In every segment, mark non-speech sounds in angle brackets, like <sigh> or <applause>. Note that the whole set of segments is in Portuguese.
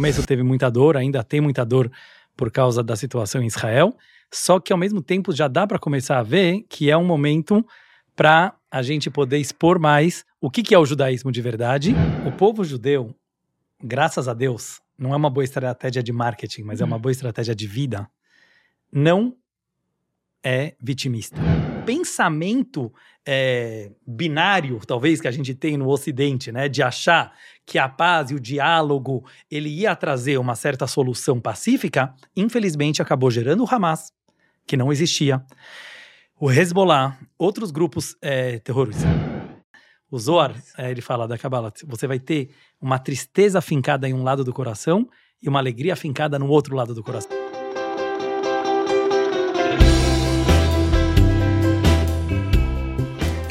começo teve muita dor, ainda tem muita dor por causa da situação em Israel, só que ao mesmo tempo já dá para começar a ver que é um momento para a gente poder expor mais o que, que é o judaísmo de verdade. O povo judeu, graças a Deus, não é uma boa estratégia de marketing, mas é uma boa estratégia de vida, não é vitimista. Pensamento é, binário, talvez, que a gente tem no Ocidente, né, de achar que a paz e o diálogo ele ia trazer uma certa solução pacífica, infelizmente acabou gerando o Hamas, que não existia, o Hezbollah, outros grupos é, terroristas. O Zohar, é, ele fala da Kabbalah, você vai ter uma tristeza fincada em um lado do coração e uma alegria fincada no outro lado do coração.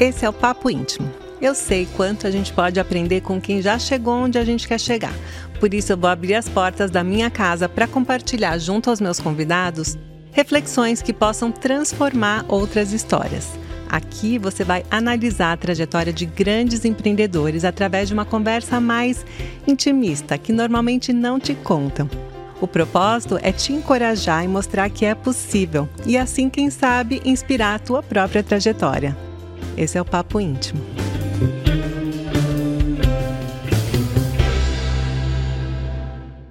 Esse é o Papo Íntimo. Eu sei quanto a gente pode aprender com quem já chegou onde a gente quer chegar. Por isso, eu vou abrir as portas da minha casa para compartilhar junto aos meus convidados reflexões que possam transformar outras histórias. Aqui você vai analisar a trajetória de grandes empreendedores através de uma conversa mais intimista, que normalmente não te contam. O propósito é te encorajar e mostrar que é possível, e assim, quem sabe, inspirar a tua própria trajetória. Esse é o Papo Íntimo.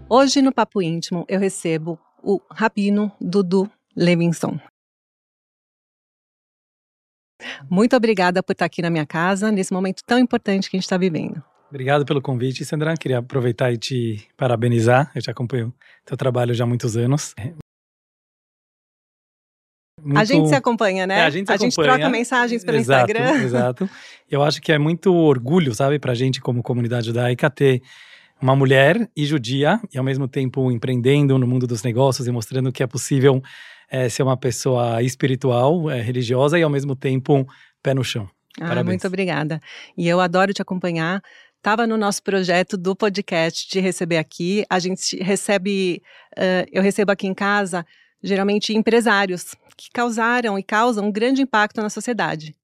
Hoje no Papo Íntimo eu recebo o Rabino Dudu Levinson. Muito obrigada por estar aqui na minha casa, nesse momento tão importante que a gente está vivendo. Obrigado pelo convite, Sandra. Queria aproveitar e te parabenizar. Eu te acompanho teu trabalho já há muitos anos. Muito... A gente se acompanha, né? É, a gente, a acompanha. gente troca mensagens pelo exato, Instagram. <laughs> Exato. Eu acho que é muito orgulho, sabe, pra gente como comunidade judaica ter uma mulher e judia e ao mesmo tempo empreendendo no mundo dos negócios e mostrando que é possível é, ser uma pessoa espiritual, é, religiosa e ao mesmo tempo pé no chão. Ah, muito obrigada. E eu adoro te acompanhar. Estava no nosso projeto do podcast de receber aqui. A gente recebe, uh, eu recebo aqui em casa geralmente empresários, que causaram e causam um grande impacto na sociedade.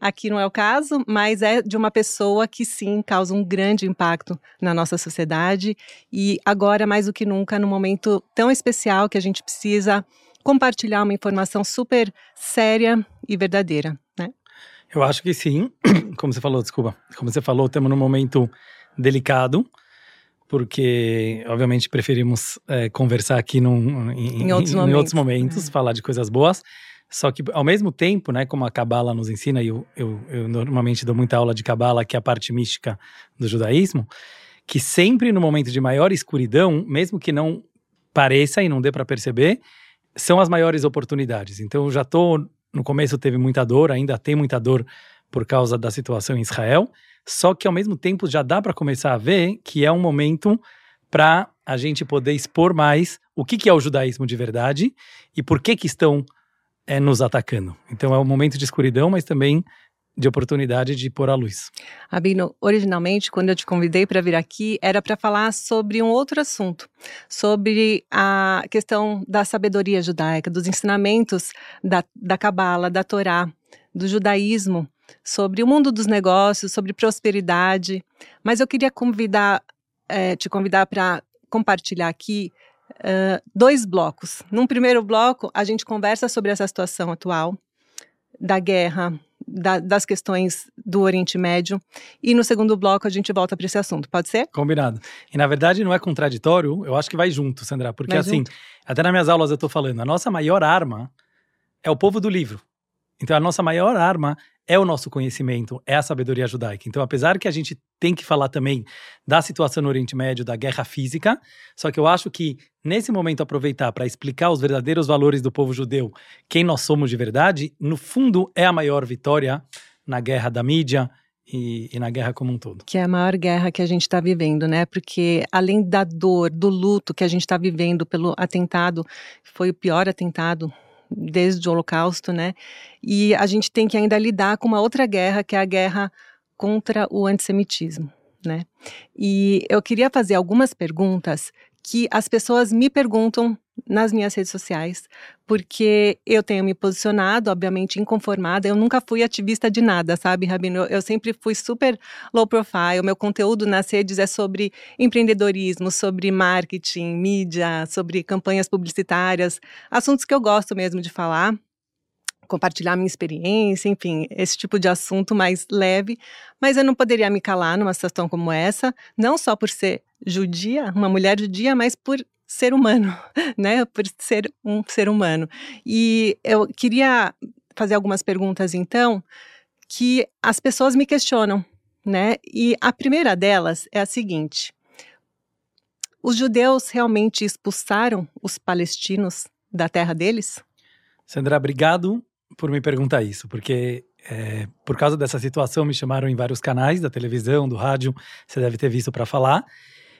Aqui não é o caso, mas é de uma pessoa que sim causa um grande impacto na nossa sociedade e agora mais do que nunca, num momento tão especial que a gente precisa compartilhar uma informação super séria e verdadeira, né? Eu acho que sim. <clears throat> Como você falou, desculpa. Como você falou, estamos num momento delicado porque obviamente preferimos é, conversar aqui num, em, em, outros, em momentos, outros momentos é. falar de coisas boas. Só que ao mesmo tempo, né, como a Cabala nos ensina, e eu, eu, eu, normalmente dou muita aula de Cabala, que é a parte mística do judaísmo, que sempre no momento de maior escuridão, mesmo que não pareça e não dê para perceber, são as maiores oportunidades. Então eu já tô no começo teve muita dor, ainda tem muita dor por causa da situação em Israel, só que ao mesmo tempo já dá para começar a ver que é um momento para a gente poder expor mais o que, que é o judaísmo de verdade e por que que estão é, nos atacando. Então é um momento de escuridão, mas também de oportunidade de pôr a luz. Abino, originalmente, quando eu te convidei para vir aqui, era para falar sobre um outro assunto, sobre a questão da sabedoria judaica, dos ensinamentos da, da da Torá, do judaísmo, sobre o mundo dos negócios, sobre prosperidade. Mas eu queria convidar, é, te convidar para compartilhar aqui uh, dois blocos. Num primeiro bloco, a gente conversa sobre essa situação atual da guerra, da, das questões do Oriente Médio. E no segundo bloco a gente volta para esse assunto. Pode ser? Combinado. E na verdade não é contraditório, eu acho que vai junto, Sandra. Porque vai assim, junto. até nas minhas aulas eu estou falando, a nossa maior arma é o povo do livro. Então a nossa maior arma é o nosso conhecimento, é a sabedoria judaica. Então, apesar que a gente tem que falar também da situação no Oriente Médio, da guerra física, só que eu acho que nesse momento aproveitar para explicar os verdadeiros valores do povo judeu, quem nós somos de verdade, no fundo é a maior vitória na guerra da mídia, e, e, na guerra como um todo. Que é a maior guerra que a gente está vivendo, né? Porque além da dor, do luto que a gente está vivendo pelo atentado, foi o pior atentado desde o Holocausto, né? E a gente tem que ainda lidar com uma outra guerra, que é a guerra contra o antissemitismo, né? E eu queria fazer algumas perguntas que as pessoas me perguntam nas minhas redes sociais, porque eu tenho me posicionado, obviamente, inconformada. Eu nunca fui ativista de nada, sabe, Rabino? Eu sempre fui super low profile. Meu conteúdo nas redes é sobre empreendedorismo, sobre marketing, mídia, sobre campanhas publicitárias, assuntos que eu gosto mesmo de falar compartilhar minha experiência, enfim, esse tipo de assunto mais leve, mas eu não poderia me calar numa situação como essa, não só por ser judia, uma mulher judia, mas por ser humano, <laughs> né? Por ser um ser humano. E eu queria fazer algumas perguntas, então, que as pessoas me questionam, né? E a primeira delas é a seguinte: os judeus realmente expulsaram os palestinos da terra deles? Sandra, obrigado por me perguntar isso, porque é, por causa dessa situação me chamaram em vários canais da televisão, do rádio, você deve ter visto para falar.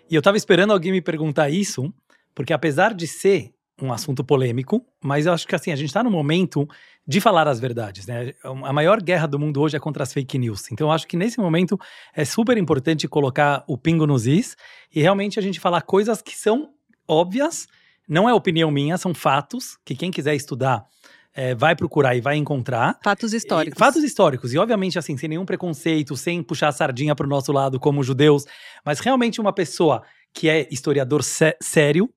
E eu estava esperando alguém me perguntar isso, porque apesar de ser um assunto polêmico, mas eu acho que assim, a gente está no momento de falar as verdades, né? A maior guerra do mundo hoje é contra as fake news. Então eu acho que nesse momento é super importante colocar o pingo nos is e realmente a gente falar coisas que são óbvias, não é opinião minha, são fatos, que quem quiser estudar é, vai procurar e vai encontrar. Fatos históricos. E, fatos históricos. E, obviamente, assim, sem nenhum preconceito, sem puxar a sardinha para o nosso lado como judeus, mas realmente uma pessoa que é historiador sé sério,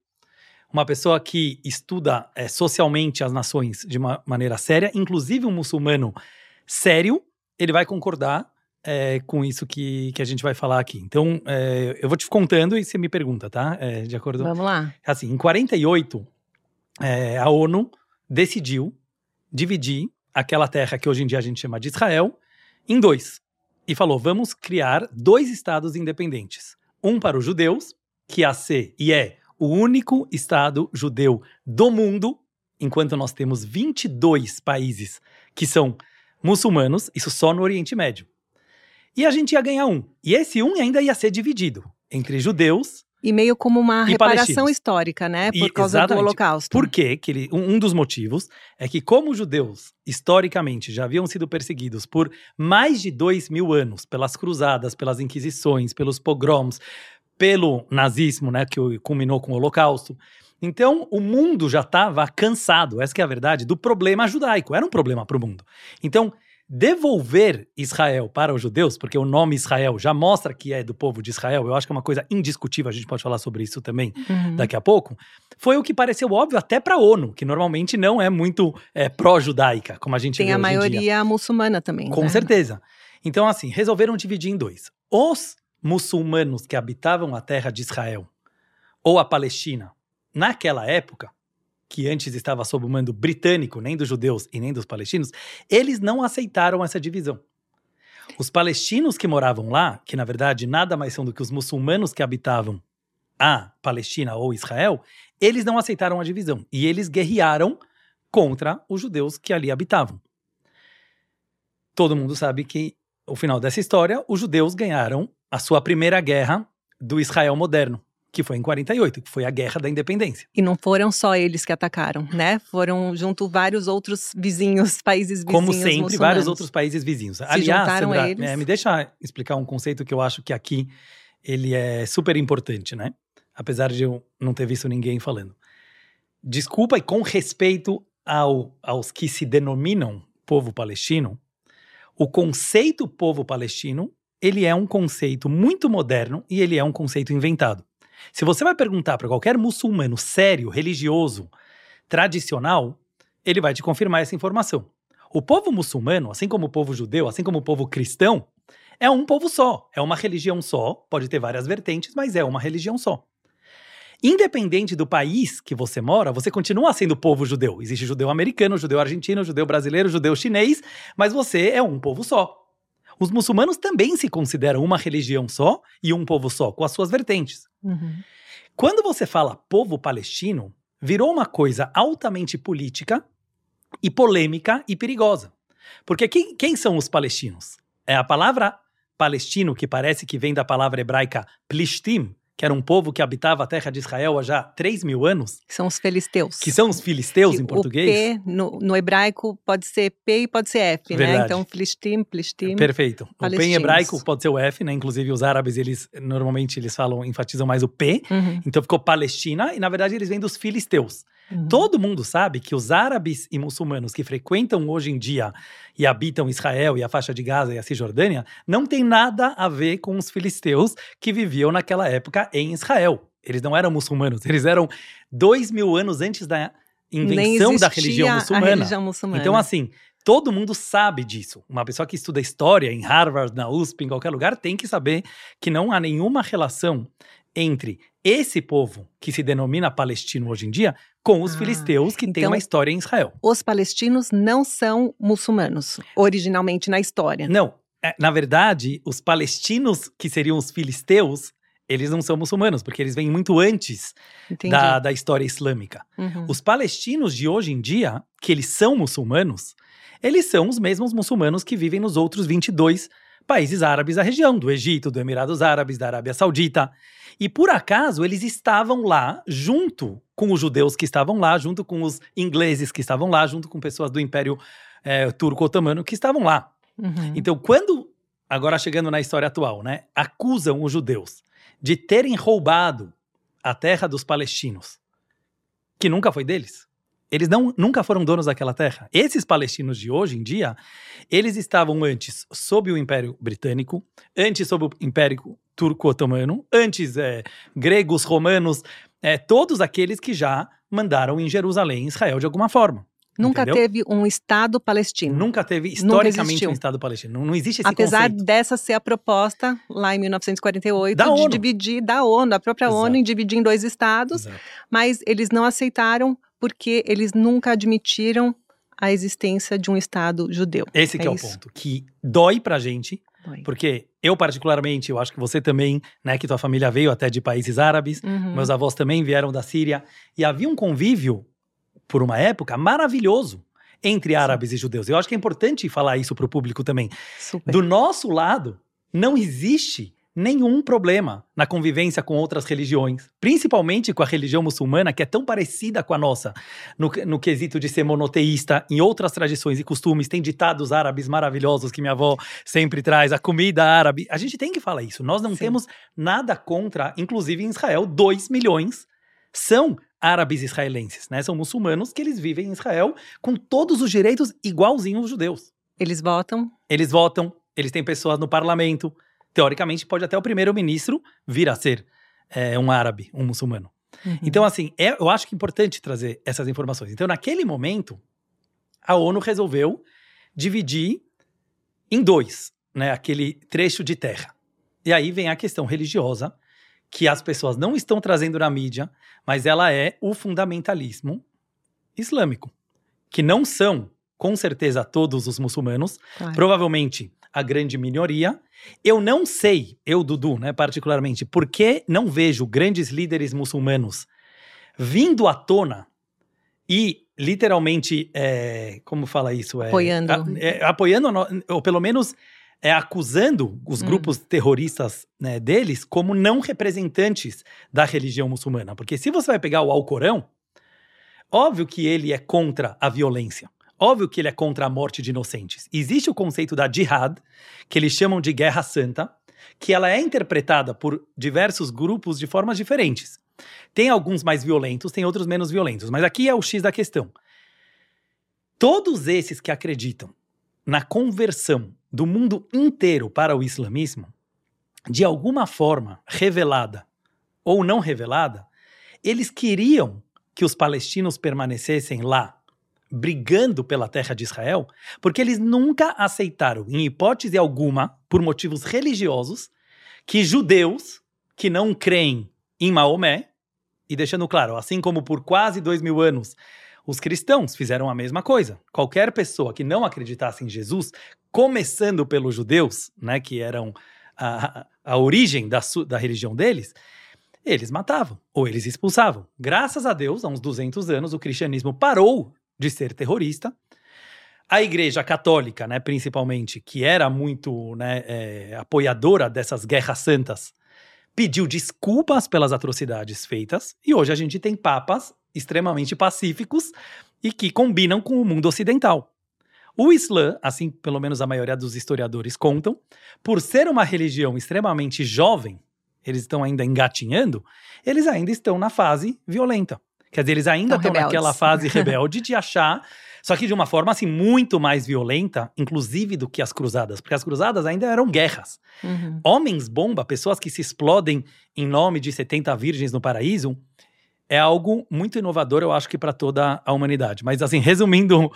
uma pessoa que estuda é, socialmente as nações de uma maneira séria, inclusive um muçulmano sério, ele vai concordar é, com isso que, que a gente vai falar aqui. Então, é, eu vou te contando e você me pergunta, tá? É, de acordo? Vamos lá. Assim, em 48, é, a ONU decidiu dividir aquela terra que hoje em dia a gente chama de Israel em dois. E falou: vamos criar dois estados independentes. Um para os judeus, que a ser e é o único Estado judeu do mundo, enquanto nós temos 22 países que são muçulmanos, isso só no Oriente Médio. E a gente ia ganhar um. E esse um ainda ia ser dividido entre judeus. E meio como uma reparação histórica, né? Por e, causa exatamente. do Holocausto. Por quê? Que ele, um, um dos motivos é que, como os judeus, historicamente, já haviam sido perseguidos por mais de dois mil anos pelas cruzadas, pelas inquisições, pelos pogroms, pelo nazismo, né, que culminou com o Holocausto. Então, o mundo já estava cansado, essa é a verdade, do problema judaico. Era um problema para o mundo. Então, devolver Israel para os judeus, porque o nome Israel já mostra que é do povo de Israel, eu acho que é uma coisa indiscutível, a gente pode falar sobre isso também uhum. daqui a pouco, foi o que pareceu óbvio até para a ONU, que normalmente não é muito é, pró-judaica, como a gente Tem vê a maioria muçulmana também. Com né? certeza. Então, assim, resolveram dividir em dois. Os muçulmanos que habitavam a terra de Israel ou a Palestina naquela época, que antes estava sob o mando britânico, nem dos judeus e nem dos palestinos, eles não aceitaram essa divisão. Os palestinos que moravam lá, que na verdade nada mais são do que os muçulmanos que habitavam a Palestina ou Israel, eles não aceitaram a divisão e eles guerrearam contra os judeus que ali habitavam. Todo mundo sabe que, o final dessa história, os judeus ganharam a sua primeira guerra do Israel moderno, que foi em 48, que foi a Guerra da Independência. E não foram só eles que atacaram, né? Foram junto vários outros vizinhos, países vizinhos. Como sempre, vários outros países vizinhos. Se Aliás, Sandra, eles... é, me deixa explicar um conceito que eu acho que aqui ele é super importante, né? Apesar de eu não ter visto ninguém falando. Desculpa e com respeito ao, aos que se denominam povo palestino, o conceito povo palestino ele é um conceito muito moderno e ele é um conceito inventado. Se você vai perguntar para qualquer muçulmano sério, religioso, tradicional, ele vai te confirmar essa informação. O povo muçulmano, assim como o povo judeu, assim como o povo cristão, é um povo só, é uma religião só, pode ter várias vertentes, mas é uma religião só. Independente do país que você mora, você continua sendo povo judeu. Existe judeu americano, judeu argentino, judeu brasileiro, judeu chinês, mas você é um povo só. Os muçulmanos também se consideram uma religião só e um povo só, com as suas vertentes. Uhum. Quando você fala povo palestino, virou uma coisa altamente política e polêmica e perigosa. Porque quem, quem são os palestinos? É a palavra palestino, que parece que vem da palavra hebraica plishtim, que era um povo que habitava a terra de Israel há já 3 mil anos. Que são os filisteus. Que são os filisteus que em português. O P, no, no, hebraico, pode ser P e pode ser F, né? Verdade. né? Então, filistim, filistim. Perfeito. O P em hebraico pode ser o F, né? Inclusive, os árabes, eles normalmente eles falam, enfatizam mais o P. Uhum. Então, ficou Palestina, e na verdade, eles vêm dos filisteus. Uhum. Todo mundo sabe que os árabes e muçulmanos que frequentam hoje em dia e habitam Israel e a faixa de Gaza e a Cisjordânia não tem nada a ver com os filisteus que viviam naquela época em Israel. Eles não eram muçulmanos, eles eram dois mil anos antes da invenção da religião muçulmana. religião muçulmana. Então, assim, todo mundo sabe disso. Uma pessoa que estuda história em Harvard, na USP, em qualquer lugar, tem que saber que não há nenhuma relação entre esse povo que se denomina palestino hoje em dia com os ah, filisteus que então, têm uma história em Israel. Os palestinos não são muçulmanos, originalmente na história. Não. É, na verdade, os palestinos, que seriam os filisteus, eles não são muçulmanos, porque eles vêm muito antes da, da história islâmica. Uhum. Os palestinos de hoje em dia, que eles são muçulmanos, eles são os mesmos muçulmanos que vivem nos outros 22 países árabes da região, do Egito, do Emirados Árabes, da Arábia Saudita. E por acaso eles estavam lá junto com os judeus que estavam lá, junto com os ingleses que estavam lá, junto com pessoas do Império é, Turco-Otomano que estavam lá. Uhum. Então, quando, agora chegando na história atual, né, acusam os judeus de terem roubado a terra dos palestinos, que nunca foi deles. Eles não, nunca foram donos daquela terra. Esses palestinos de hoje em dia, eles estavam antes sob o Império Britânico, antes sob o Império Turco-Otomano, antes é, gregos, romanos, é, todos aqueles que já mandaram em Jerusalém, Israel, de alguma forma. Nunca entendeu? teve um Estado palestino. Nunca teve, historicamente, Nunca um Estado palestino. Não, não existe esse Apesar conceito. dessa ser a proposta, lá em 1948, da de ONU. dividir, da ONU, a própria Exato. ONU, em dividir em dois Estados, Exato. mas eles não aceitaram porque eles nunca admitiram a existência de um Estado judeu. Esse é, é o ponto, que dói pra gente, dói. porque eu particularmente, eu acho que você também, né, que tua família veio até de países árabes, uhum. meus avós também vieram da Síria, e havia um convívio, por uma época, maravilhoso entre árabes Sim. e judeus. Eu acho que é importante falar isso para o público também. Super. Do nosso lado, não existe nenhum problema na convivência com outras religiões, principalmente com a religião muçulmana, que é tão parecida com a nossa, no, no quesito de ser monoteísta, em outras tradições e costumes, tem ditados árabes maravilhosos que minha avó sempre traz, a comida árabe. A gente tem que falar isso. Nós não Sim. temos nada contra, inclusive em Israel, 2 milhões são árabes israelenses, né? São muçulmanos que eles vivem em Israel com todos os direitos igualzinhos aos judeus. Eles votam? Eles votam, eles têm pessoas no parlamento, teoricamente, pode até o primeiro-ministro vir a ser é, um árabe, um muçulmano. Uhum. Então, assim, é, eu acho que é importante trazer essas informações. Então, naquele momento, a ONU resolveu dividir em dois, né, aquele trecho de terra. E aí vem a questão religiosa, que as pessoas não estão trazendo na mídia, mas ela é o fundamentalismo islâmico, que não são, com certeza, todos os muçulmanos, claro. provavelmente a grande minoria. Eu não sei, eu, Dudu, né, particularmente, por que não vejo grandes líderes muçulmanos vindo à tona e literalmente, é, como fala isso? É, apoiando. A, é, apoiando, ou pelo menos é, acusando os hum. grupos terroristas né, deles como não representantes da religião muçulmana. Porque se você vai pegar o Alcorão, óbvio que ele é contra a violência. Óbvio que ele é contra a morte de inocentes. Existe o conceito da jihad, que eles chamam de guerra santa, que ela é interpretada por diversos grupos de formas diferentes. Tem alguns mais violentos, tem outros menos violentos, mas aqui é o X da questão. Todos esses que acreditam na conversão do mundo inteiro para o islamismo, de alguma forma revelada ou não revelada, eles queriam que os palestinos permanecessem lá brigando pela terra de Israel, porque eles nunca aceitaram, em hipótese alguma, por motivos religiosos, que judeus que não creem em Maomé, e deixando claro, assim como por quase dois mil anos os cristãos fizeram a mesma coisa. Qualquer pessoa que não acreditasse em Jesus, começando pelos judeus, né, que eram a, a origem da, da religião deles, eles matavam ou eles expulsavam. Graças a Deus, há uns 200 anos, o cristianismo parou de ser terrorista. A Igreja Católica, né, principalmente, que era muito né, é, apoiadora dessas guerras santas, pediu desculpas pelas atrocidades feitas, e hoje a gente tem papas extremamente pacíficos e que combinam com o mundo ocidental. O Islã, assim pelo menos a maioria dos historiadores contam, por ser uma religião extremamente jovem, eles estão ainda engatinhando, eles ainda estão na fase violenta. Quer dizer, eles ainda estão naquela fase <laughs> rebelde de achar, só que de uma forma assim muito mais violenta, inclusive do que as cruzadas, porque as cruzadas ainda eram guerras. Uhum. Homens bomba, pessoas que se explodem em nome de 70 virgens no paraíso, é algo muito inovador, eu acho que para toda a humanidade. Mas assim, <laughs> resumindo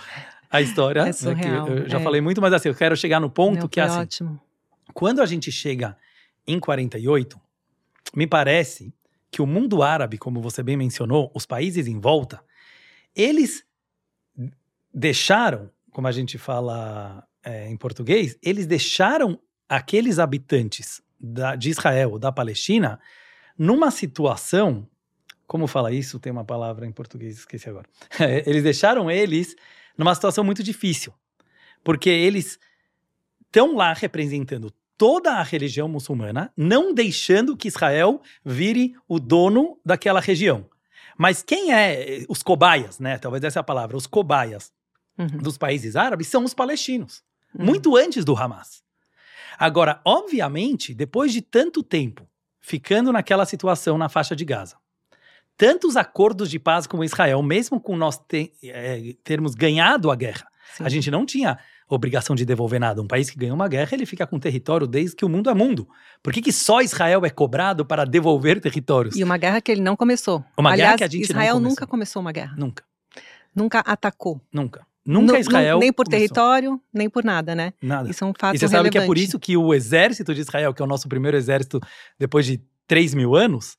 a história, é surreal, né, eu já é. falei muito, mas assim, eu quero chegar no ponto Meu, que é assim, ótimo. quando a gente chega em 48, me parece que o mundo árabe, como você bem mencionou, os países em volta, eles deixaram, como a gente fala é, em português, eles deixaram aqueles habitantes da, de Israel, da Palestina, numa situação como fala isso? Tem uma palavra em português, esqueci agora. <laughs> eles deixaram eles numa situação muito difícil, porque eles estão lá representando toda a religião muçulmana, não deixando que Israel vire o dono daquela região. Mas quem é os cobaias, né? Talvez essa é a palavra, os cobaias uhum. dos países árabes são os palestinos, uhum. muito antes do Hamas. Agora, obviamente, depois de tanto tempo ficando naquela situação na faixa de Gaza, tantos acordos de paz com Israel, mesmo com nós te, é, termos ganhado a guerra. Sim. A gente não tinha obrigação de devolver nada. Um país que ganhou uma guerra, ele fica com território desde que o mundo é mundo. Por que, que só Israel é cobrado para devolver territórios? E uma guerra que ele não começou. Uma Aliás, guerra que a gente Israel nunca começou uma guerra. Nunca. Nunca atacou. Nunca. Nunca Israel. Nem por começou. território, nem por nada, né? Nada. Isso é um fato E você relevante. sabe que é por isso que o exército de Israel, que é o nosso primeiro exército depois de 3 mil anos,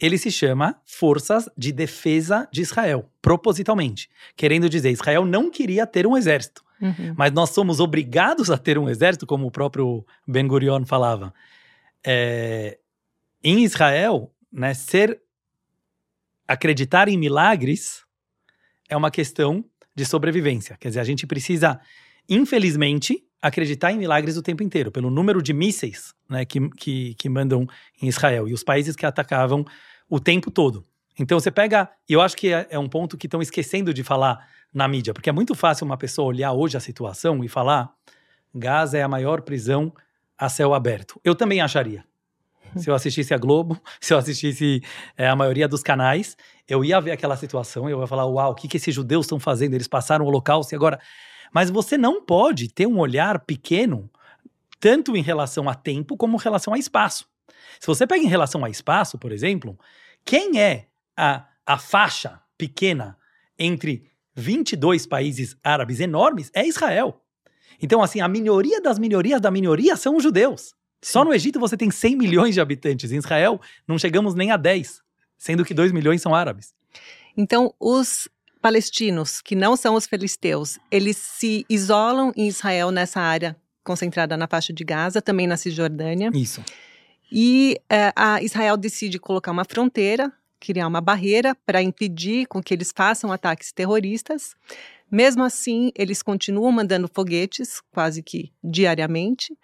ele se chama Forças de Defesa de Israel, propositalmente. Querendo dizer, Israel não queria ter um exército. Uhum. Mas nós somos obrigados a ter um exército, como o próprio Ben Gurion falava. É, em Israel, né, ser acreditar em milagres é uma questão de sobrevivência. Quer dizer, a gente precisa, infelizmente, acreditar em milagres o tempo inteiro, pelo número de mísseis né, que, que, que mandam em Israel e os países que atacavam o tempo todo. Então você pega, e eu acho que é, é um ponto que estão esquecendo de falar na mídia, porque é muito fácil uma pessoa olhar hoje a situação e falar: Gaza é a maior prisão a céu aberto. Eu também acharia. Se eu assistisse a Globo, <laughs> se eu assistisse é, a maioria dos canais, eu ia ver aquela situação e eu ia falar: uau, o que, que esses judeus estão fazendo? Eles passaram o holocausto e agora mas você não pode ter um olhar pequeno, tanto em relação a tempo como em relação a espaço. Se você pega em relação a espaço, por exemplo, quem é a, a faixa pequena entre 22 países árabes enormes é Israel. Então, assim, a minoria das minorias da minoria são os judeus. Só no Egito você tem 100 milhões de habitantes. Em Israel, não chegamos nem a 10, sendo que 2 milhões são árabes. Então, os palestinos, que não são os filisteus, eles se isolam em Israel nessa área concentrada na faixa de Gaza, também na Cisjordânia. Isso. E é, a Israel decide colocar uma fronteira, criar uma barreira para impedir com que eles façam ataques terroristas. Mesmo assim, eles continuam mandando foguetes quase que diariamente.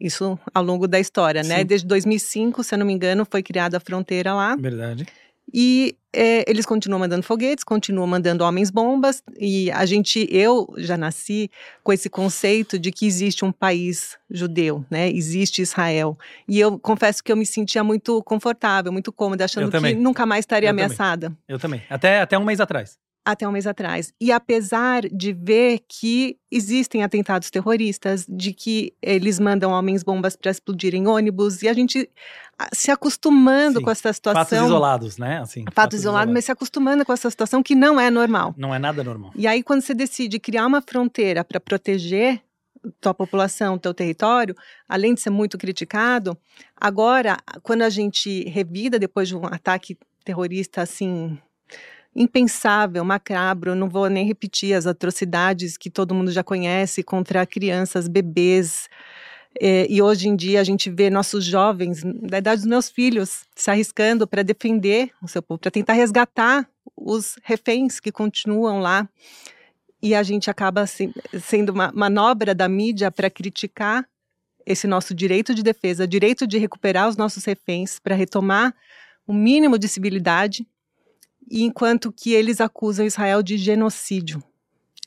Isso ao longo da história, né? Sim. né? Desde 2005, se eu não me engano, foi criada a fronteira lá. Verdade. E é, eles continuam mandando foguetes, continuam mandando homens-bombas, e a gente, eu já nasci com esse conceito de que existe um país judeu, né? Existe Israel. E eu confesso que eu me sentia muito confortável, muito cômoda, achando que nunca mais estaria eu ameaçada. Também. Eu também. Até, até um mês atrás até um mês atrás. E apesar de ver que existem atentados terroristas, de que eles mandam homens-bombas para explodirem ônibus, e a gente ah, se acostumando Sim. com essa situação. Fatos isolados, né? Assim, fatos, fatos isolados, isolados, mas se acostumando com essa situação que não é normal. Não é nada normal. E aí, quando você decide criar uma fronteira para proteger tua população, teu território, além de ser muito criticado, agora, quando a gente revida depois de um ataque terrorista assim impensável, macabro, não vou nem repetir as atrocidades que todo mundo já conhece contra crianças, bebês. É, e hoje em dia a gente vê nossos jovens, da idade dos meus filhos, se arriscando para defender o seu povo, para tentar resgatar os reféns que continuam lá. E a gente acaba assim, sendo uma manobra da mídia para criticar esse nosso direito de defesa, direito de recuperar os nossos reféns para retomar o mínimo de civilidade, enquanto que eles acusam Israel de genocídio.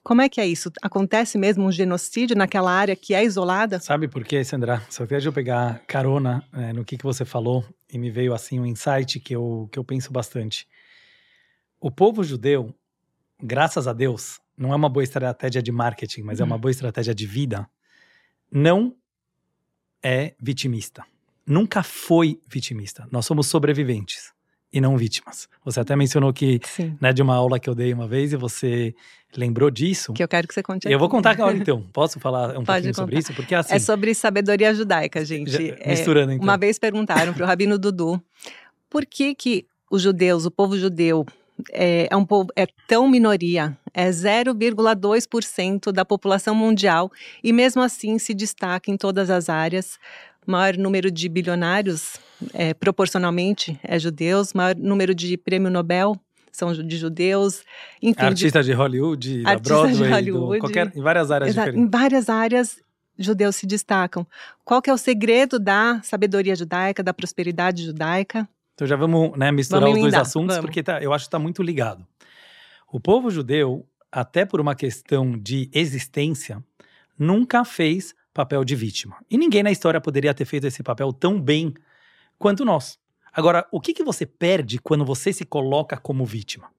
Como é que é isso? Acontece mesmo um genocídio naquela área que é isolada? Sabe por quê, Sandra? Só queria eu pegar carona é, no que, que você falou e me veio assim um insight que eu, que eu penso bastante. O povo judeu, graças a Deus, não é uma boa estratégia de marketing, mas hum. é uma uhum. boa estratégia de vida, não é vitimista. Nunca foi vitimista. Nós somos sobreviventes e não vítimas. Você até mencionou que, né, de uma aula que eu dei uma vez e você lembrou disso. Que eu quero que você conte. Eu aqui. vou contar agora <laughs> então. Posso falar um Pode pouquinho contar. sobre isso? Porque assim. É sobre sabedoria judaica, gente. Já, é, misturando então. Uma vez perguntaram para o Rabino Dudu por que que os judeus, o povo judeu, é, é, um povo, é tão minoria, é 0,2% da população mundial e mesmo assim se destaca em todas as áreas. Maior número de bilionários, é, proporcionalmente, é judeus. Maior número de prêmio Nobel são de judeus. Enfim, artista de, de Hollywood, da Broadway, de Hollywood, do, qualquer, em várias áreas diferentes. Em várias áreas judeus se destacam. Qual que é o segredo da sabedoria judaica, da prosperidade judaica? Então já vamos né, misturar vamos os dois assuntos, vamos. porque tá, eu acho que está muito ligado. O povo judeu, até por uma questão de existência, nunca fez papel de vítima. E ninguém na história poderia ter feito esse papel tão bem quanto nós. Agora, o que, que você perde quando você se coloca como vítima?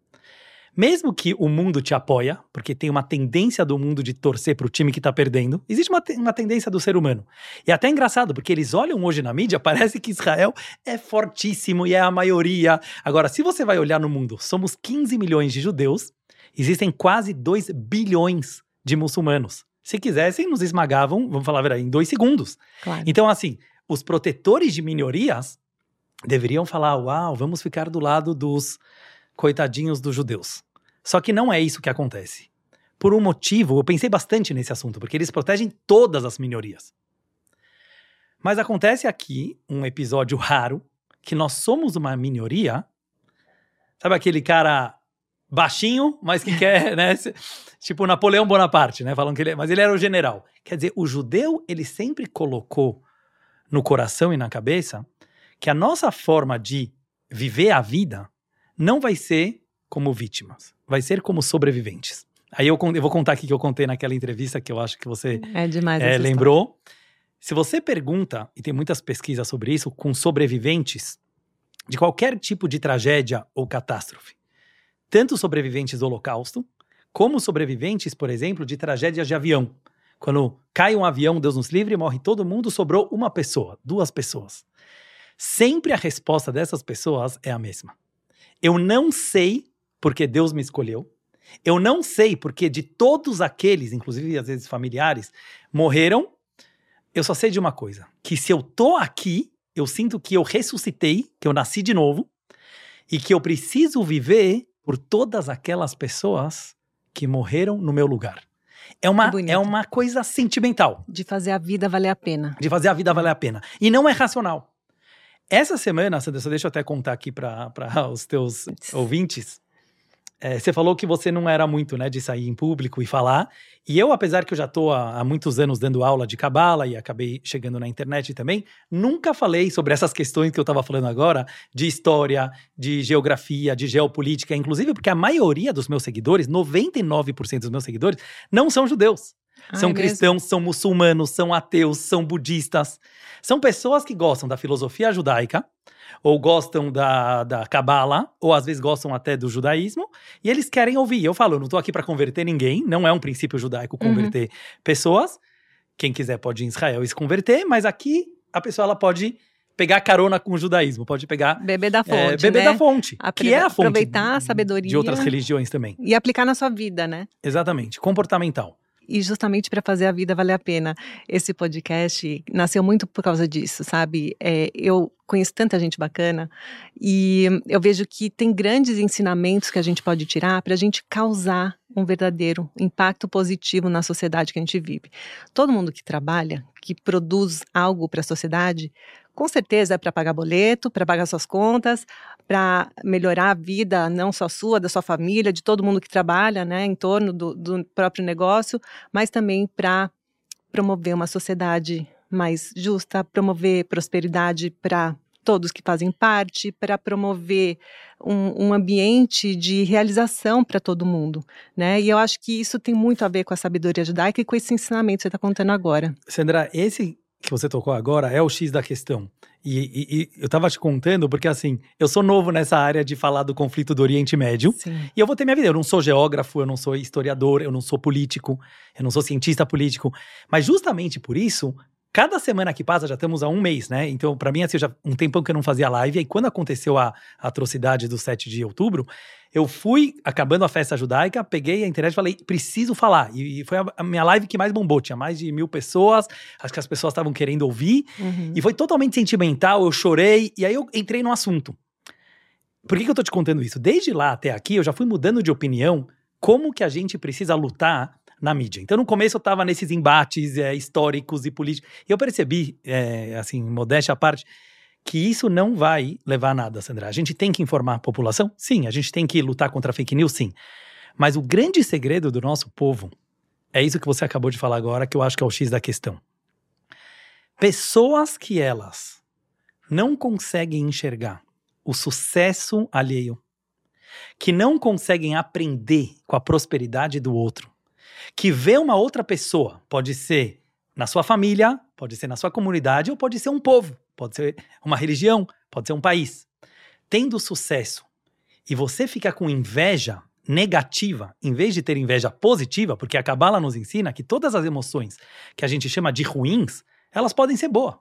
Mesmo que o mundo te apoia, porque tem uma tendência do mundo de torcer para o time que está perdendo, existe uma, uma tendência do ser humano. E é até engraçado, porque eles olham hoje na mídia, <laughs> parece que Israel é fortíssimo e é a maioria. Agora, se você vai olhar no mundo, somos 15 milhões de judeus, existem quase 2 bilhões de muçulmanos. Se quisessem, nos esmagavam, vamos falar a verdade, em dois segundos. Claro. Então, assim, os protetores de minorias deveriam falar: uau, vamos ficar do lado dos coitadinhos dos judeus. Só que não é isso que acontece. Por um motivo, eu pensei bastante nesse assunto, porque eles protegem todas as minorias. Mas acontece aqui um episódio raro que nós somos uma minoria. Sabe aquele cara baixinho, mas que quer, <laughs> né? Tipo Napoleão Bonaparte, né? Falando que ele, mas ele era o general. Quer dizer, o judeu, ele sempre colocou no coração e na cabeça que a nossa forma de viver a vida não vai ser como vítimas, vai ser como sobreviventes. Aí eu, eu vou contar aqui que eu contei naquela entrevista que eu acho que você é demais é, lembrou. Se você pergunta, e tem muitas pesquisas sobre isso, com sobreviventes de qualquer tipo de tragédia ou catástrofe, tanto sobreviventes do Holocausto, como sobreviventes, por exemplo, de tragédias de avião. Quando cai um avião, Deus nos livre, morre todo mundo, sobrou uma pessoa, duas pessoas. Sempre a resposta dessas pessoas é a mesma. Eu não sei porque Deus me escolheu. Eu não sei porque de todos aqueles, inclusive às vezes familiares, morreram. Eu só sei de uma coisa: que se eu tô aqui, eu sinto que eu ressuscitei, que eu nasci de novo e que eu preciso viver por todas aquelas pessoas que morreram no meu lugar. É uma, é uma coisa sentimental. De fazer a vida valer a pena. De fazer a vida valer a pena. E não é racional. Essa semana, Sandra, deixa eu até contar aqui para <laughs> os teus ouvintes. É, você falou que você não era muito, né, de sair em público e falar. E eu, apesar que eu já estou há, há, muitos anos dando aula de cabala e acabei chegando na internet também, nunca falei sobre essas questões que eu estava falando agora, de história, de geografia, de geopolítica, inclusive porque a maioria dos meus seguidores, 99% dos meus seguidores, não são judeus. Ah, são é cristãos, mesmo? são muçulmanos, são ateus, são budistas. São pessoas que gostam da filosofia judaica, ou gostam da, da Kabbalah, ou às vezes gostam até do judaísmo, e eles querem ouvir. Eu falo, eu não estou aqui para converter ninguém, não é um princípio judaico uhum. converter uhum. pessoas. Quem quiser pode ir em Israel e se converter, mas aqui a pessoa ela pode pegar carona com o judaísmo, pode pegar. Beber da é, fonte. É, beber né? da fonte. que é a fonte. Aproveitar a sabedoria. De outras religiões também. E aplicar na sua vida, né? Exatamente. Comportamental e justamente para fazer a vida valer a pena. Esse podcast nasceu muito por causa disso, sabe? É, eu conheço tanta gente bacana e eu vejo que tem grandes ensinamentos que a gente pode tirar para a gente causar um verdadeiro impacto positivo na sociedade que a gente vive. Todo mundo que trabalha, que produz algo para a sociedade, com certeza é para pagar boleto, para pagar suas contas, para melhorar a vida não só sua, da sua família, de todo mundo que trabalha né, em torno do, do próprio negócio, mas também para promover uma sociedade mais justa, promover prosperidade para todos que fazem parte, para promover um, um, ambiente de realização para todo mundo, né? E eu acho que isso tem muito a ver com a sabedoria judaica e com esse ensinamento que você está contando agora. Sandra, esse que você tocou agora é o X da questão. E, e, e eu estava te contando porque, assim, eu sou novo nessa área de falar do conflito do Oriente Médio. Sim. E eu vou ter minha vida. Eu não sou geógrafo, eu não sou historiador, eu não sou político, eu não sou cientista político. Mas justamente por isso, Cada semana que passa, já estamos há um mês, né? Então, para mim, assim, já um tempão que eu não fazia live. E quando aconteceu a, a atrocidade do 7 de outubro, eu fui, acabando a festa judaica, peguei a internet e falei, preciso falar. E, e foi a, a, minha live que mais bombou. Tinha mais de mil pessoas, acho que as pessoas estavam querendo ouvir. Uhum. E foi totalmente sentimental, eu chorei. E aí eu entrei no assunto. Por que, que eu tô te contando isso? Desde lá até aqui, eu já fui mudando de opinião como que a gente precisa lutar na mídia. Então, no começo, eu estava nesses embates é, históricos e políticos. E eu percebi, é, assim, modéstia à parte, que isso não vai levar a nada, Sandra. A gente tem que informar a população? Sim. A gente tem que lutar contra a fake news? Sim. Mas o grande segredo do nosso povo é isso que você acabou de falar agora, que eu acho que é o X da questão. Pessoas que elas não conseguem enxergar o sucesso alheio, que não conseguem aprender com a prosperidade do outro, que vê uma outra pessoa, pode ser na sua família, pode ser na sua comunidade ou pode ser um povo, pode ser uma religião, pode ser um país, tendo sucesso e você fica com inveja negativa, em vez de ter inveja positiva, porque a Kabbalah nos ensina que todas as emoções que a gente chama de ruins, elas podem ser boas.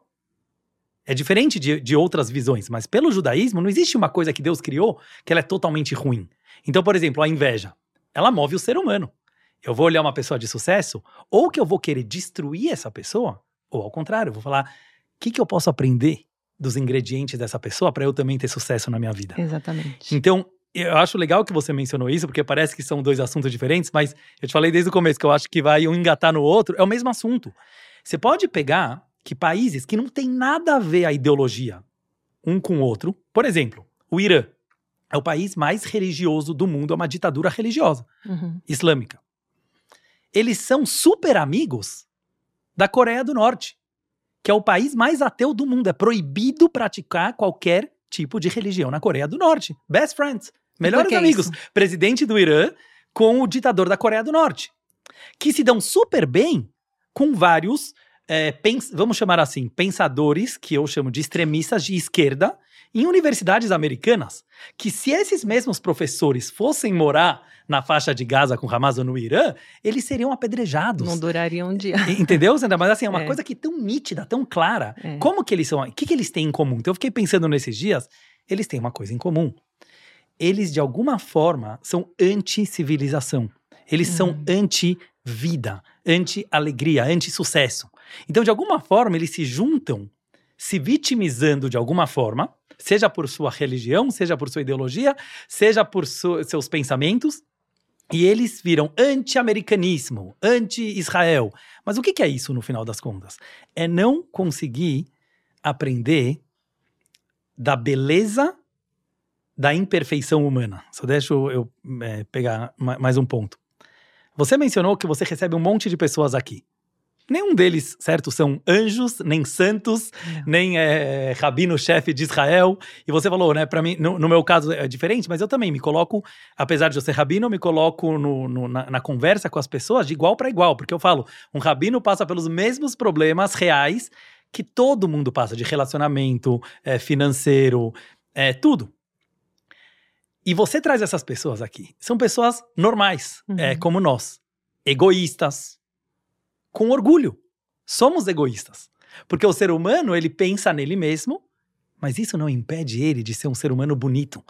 É diferente de, de outras visões, mas pelo judaísmo não existe uma coisa que Deus criou que ela é totalmente ruim. Então, por exemplo, a inveja, ela move o ser humano eu vou olhar uma pessoa de sucesso, ou que eu vou querer destruir essa pessoa, ou ao contrário, eu vou falar: o que, que eu posso aprender dos ingredientes dessa pessoa para eu também ter sucesso na minha vida? Exatamente. Então, eu acho legal que você mencionou isso, porque parece que são dois assuntos diferentes, mas eu te falei desde o começo que eu acho que vai um engatar no outro, é o mesmo assunto. Você pode pegar que países que não tem nada a ver a ideologia um com o outro, por exemplo, o Irã é o país mais religioso do mundo, é uma ditadura religiosa, uhum. islâmica eles são super amigos da Coreia do Norte, que é o país mais ateu do mundo. É proibido praticar qualquer tipo de religião na Coreia do Norte. Best friends, melhores amigos. Isso? Presidente do Irã com o ditador da Coreia do Norte, que se dão super bem com vários, é, vamos chamar assim, pensadores, que eu chamo de extremistas de esquerda, em universidades americanas, que se esses mesmos professores fossem morar na faixa de Gaza com Hamas ou no Irã, eles seriam apedrejados. Não duraria um dia. Entendeu, Sandra? Mas assim, é uma é. coisa que tão nítida, tão clara. É. Como que eles são? O que, que eles têm em comum? Então eu fiquei pensando nesses dias, eles têm uma coisa em comum. Eles, de alguma forma, são anti-civilização. Eles hum. são anti-vida, anti-alegria, anti-sucesso. Então, de alguma forma, eles se juntam se vitimizando de alguma forma, seja por sua religião, seja por sua ideologia, seja por seus pensamentos, e eles viram anti-americanismo, anti-Israel. Mas o que é isso no final das contas? É não conseguir aprender da beleza da imperfeição humana. Só deixa eu, eu é, pegar mais um ponto. Você mencionou que você recebe um monte de pessoas aqui. Nenhum deles, certo, são anjos, nem santos, Não. nem é, rabino-chefe de Israel. E você falou, né, para mim, no, no, meu caso é diferente, mas eu também me coloco, apesar de eu ser rabino, eu me coloco no, no, na, na, conversa com as pessoas de igual para igual, porque eu falo, um rabino passa pelos mesmos problemas reais que todo mundo passa, de relacionamento, é, financeiro, é, tudo. E você traz essas pessoas aqui. São pessoas normais, é, uhum. é, como nós. Egoístas, com orgulho. Somos egoístas. Porque o ser humano, ele pensa nele mesmo, mas isso não impede ele de ser um ser humano bonito,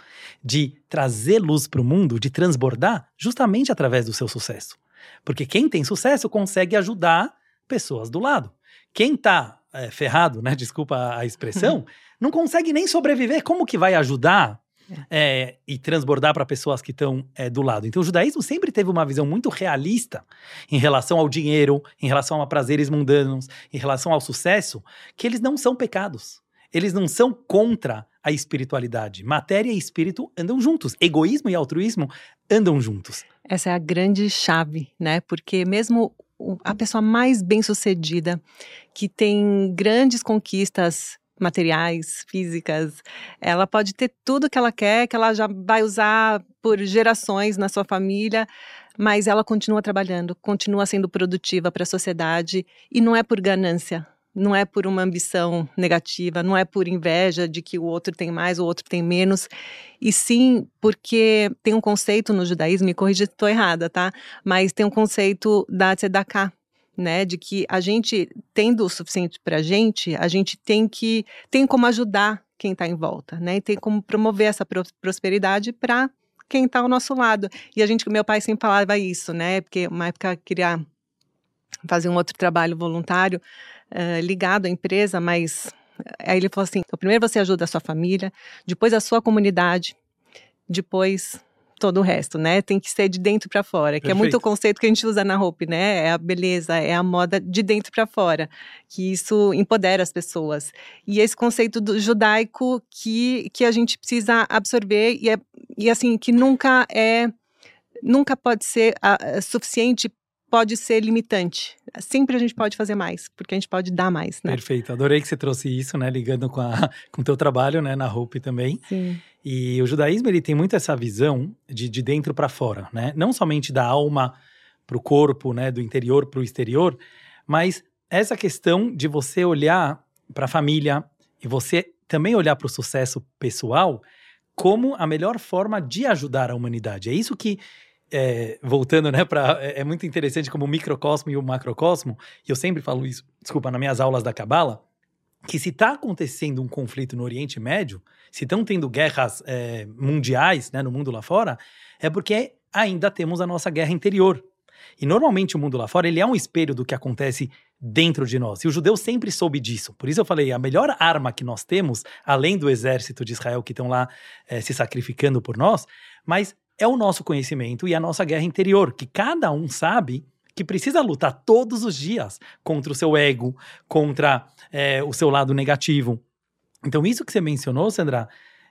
de trazer luz para o mundo, de transbordar justamente através do seu sucesso. Porque quem tem sucesso consegue ajudar pessoas do lado. Quem está é, ferrado, né? Desculpa a expressão, <laughs> não consegue nem sobreviver. Como que vai ajudar é, e transbordar para pessoas que estão é, do lado. Então, o judaísmo sempre teve uma visão muito realista em relação ao dinheiro, em relação a prazeres mundanos, em relação ao sucesso, que eles não são pecados. Eles não são contra a espiritualidade. Matéria e espírito andam juntos. Egoísmo e altruísmo andam juntos. Essa é a grande chave, né? Porque mesmo a pessoa mais bem-sucedida, que tem grandes conquistas materiais, físicas. Ela pode ter tudo que ela quer, que ela já vai usar por gerações na sua família, mas ela continua trabalhando, continua sendo produtiva para a sociedade e não é por ganância, não é por uma ambição negativa, não é por inveja de que o outro tem mais, o outro tem menos, e sim porque tem um conceito no judaísmo, me corrija se estou errada, tá? Mas tem um conceito da tzedakah, né, de que a gente tendo o suficiente para a gente, a gente tem que tem como ajudar quem está em volta, né, e tem como promover essa prosperidade para quem está ao nosso lado. E a gente, meu pai sempre falava isso, né, porque uma época queria fazer um outro trabalho voluntário uh, ligado à empresa, mas aí ele falou assim: então, primeiro você ajuda a sua família, depois a sua comunidade, depois todo o resto, né? Tem que ser de dentro para fora, que Perfeito. é muito o conceito que a gente usa na roupa, né? É a beleza, é a moda de dentro para fora, que isso empodera as pessoas. E esse conceito do judaico que, que a gente precisa absorver e, é, e assim, que nunca é nunca pode ser uh, suficiente pode ser limitante. Sempre a gente pode fazer mais, porque a gente pode dar mais, né? Perfeito. Adorei que você trouxe isso, né? Ligando com, a, <laughs> com o teu trabalho, né? Na Hope também. Sim. E o judaísmo, ele tem muito essa visão de, de dentro para fora, né? Não somente da alma para o corpo, né? Do interior para o exterior, mas essa questão de você olhar para a família e você também olhar para o sucesso pessoal como a melhor forma de ajudar a humanidade. É isso que é, voltando, né, para é, é, muito interessante como o microcosmo e o macrocosmo, e eu sempre falo isso, desculpa, nas minhas aulas da Cabala, que se está acontecendo um conflito no Oriente Médio, se estão tendo guerras é, mundiais, né, no mundo lá fora, é porque ainda temos a nossa guerra interior. E normalmente o mundo lá fora, ele é um espelho do que acontece dentro de nós. E o judeu sempre soube disso. Por isso eu falei, a melhor arma que nós temos, além do exército de Israel que estão lá é, se sacrificando por nós, mas é o nosso conhecimento e a nossa guerra interior, que cada um sabe que precisa lutar todos os dias contra o seu ego, contra é, o seu lado negativo. Então, isso que você mencionou, Sandra,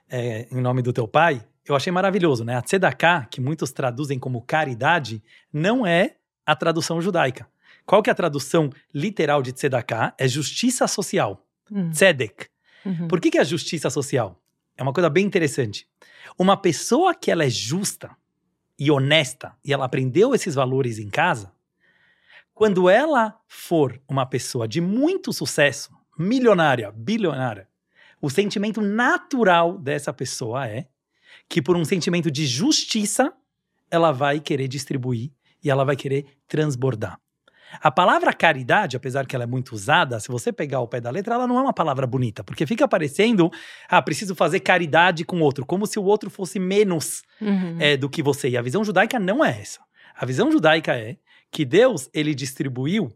é, em nome do teu pai, eu achei maravilhoso, né? A tzedakah, que muitos traduzem como caridade, não é a tradução judaica. Qual que é a tradução literal de tzedakah? É justiça social. Hum. Tzedek. Uhum. Por que, que é justiça social? É uma coisa bem interessante. Uma pessoa que ela é justa e honesta e ela aprendeu esses valores em casa, quando ela for uma pessoa de muito sucesso, milionária, bilionária, o sentimento natural dessa pessoa é que por um sentimento de justiça, ela vai querer distribuir e ela vai querer transbordar. A palavra caridade, apesar que ela é muito usada, se você pegar o pé da letra, ela não é uma palavra bonita, porque fica parecendo, ah, preciso fazer caridade com o outro, como se o outro fosse menos uhum. é, do que você. E a visão judaica não é essa. A visão judaica é que Deus, ele distribuiu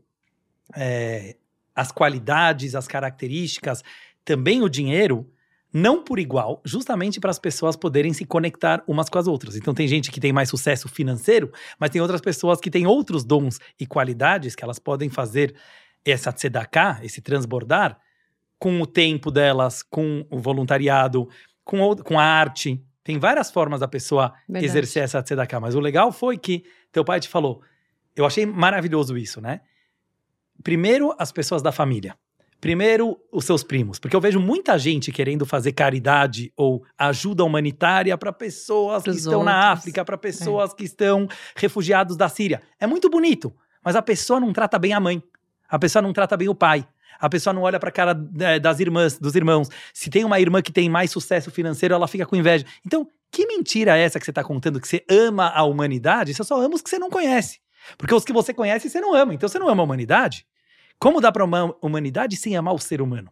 é, as qualidades, as características, também o dinheiro, não por igual, justamente para as pessoas poderem se conectar umas com as outras. Então tem gente que tem mais sucesso financeiro, mas tem outras pessoas que têm outros dons e qualidades que elas podem fazer essa tzedakah, esse transbordar, com o tempo delas, com o voluntariado, com, com a arte. Tem várias formas da pessoa Verdade. exercer essa tzedakah. Mas o legal foi que teu pai te falou, eu achei maravilhoso isso, né? Primeiro, as pessoas da família. Primeiro, os seus primos, porque eu vejo muita gente querendo fazer caridade ou ajuda humanitária para pessoas Pros que estão outros. na África, para pessoas é. que estão refugiados da Síria. É muito bonito, mas a pessoa não trata bem a mãe, a pessoa não trata bem o pai, a pessoa não olha para a cara é, das irmãs, dos irmãos. Se tem uma irmã que tem mais sucesso financeiro, ela fica com inveja. Então, que mentira é essa que você está contando que você ama a humanidade? Você só ama os que você não conhece. Porque os que você conhece você não ama. Então você não ama a humanidade. Como dá para uma humanidade sem amar o ser humano?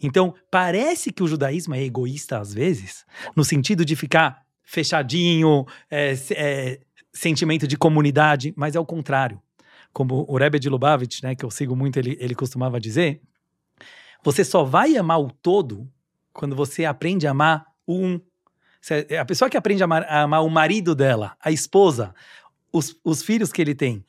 Então, parece que o judaísmo é egoísta às vezes, no sentido de ficar fechadinho, é, é, sentimento de comunidade, mas é o contrário. Como o Rebbe de Lubavitch, né, que eu sigo muito, ele, ele costumava dizer, você só vai amar o todo quando você aprende a amar o um. A pessoa que aprende a amar, a amar o marido dela, a esposa, os, os filhos que ele tem,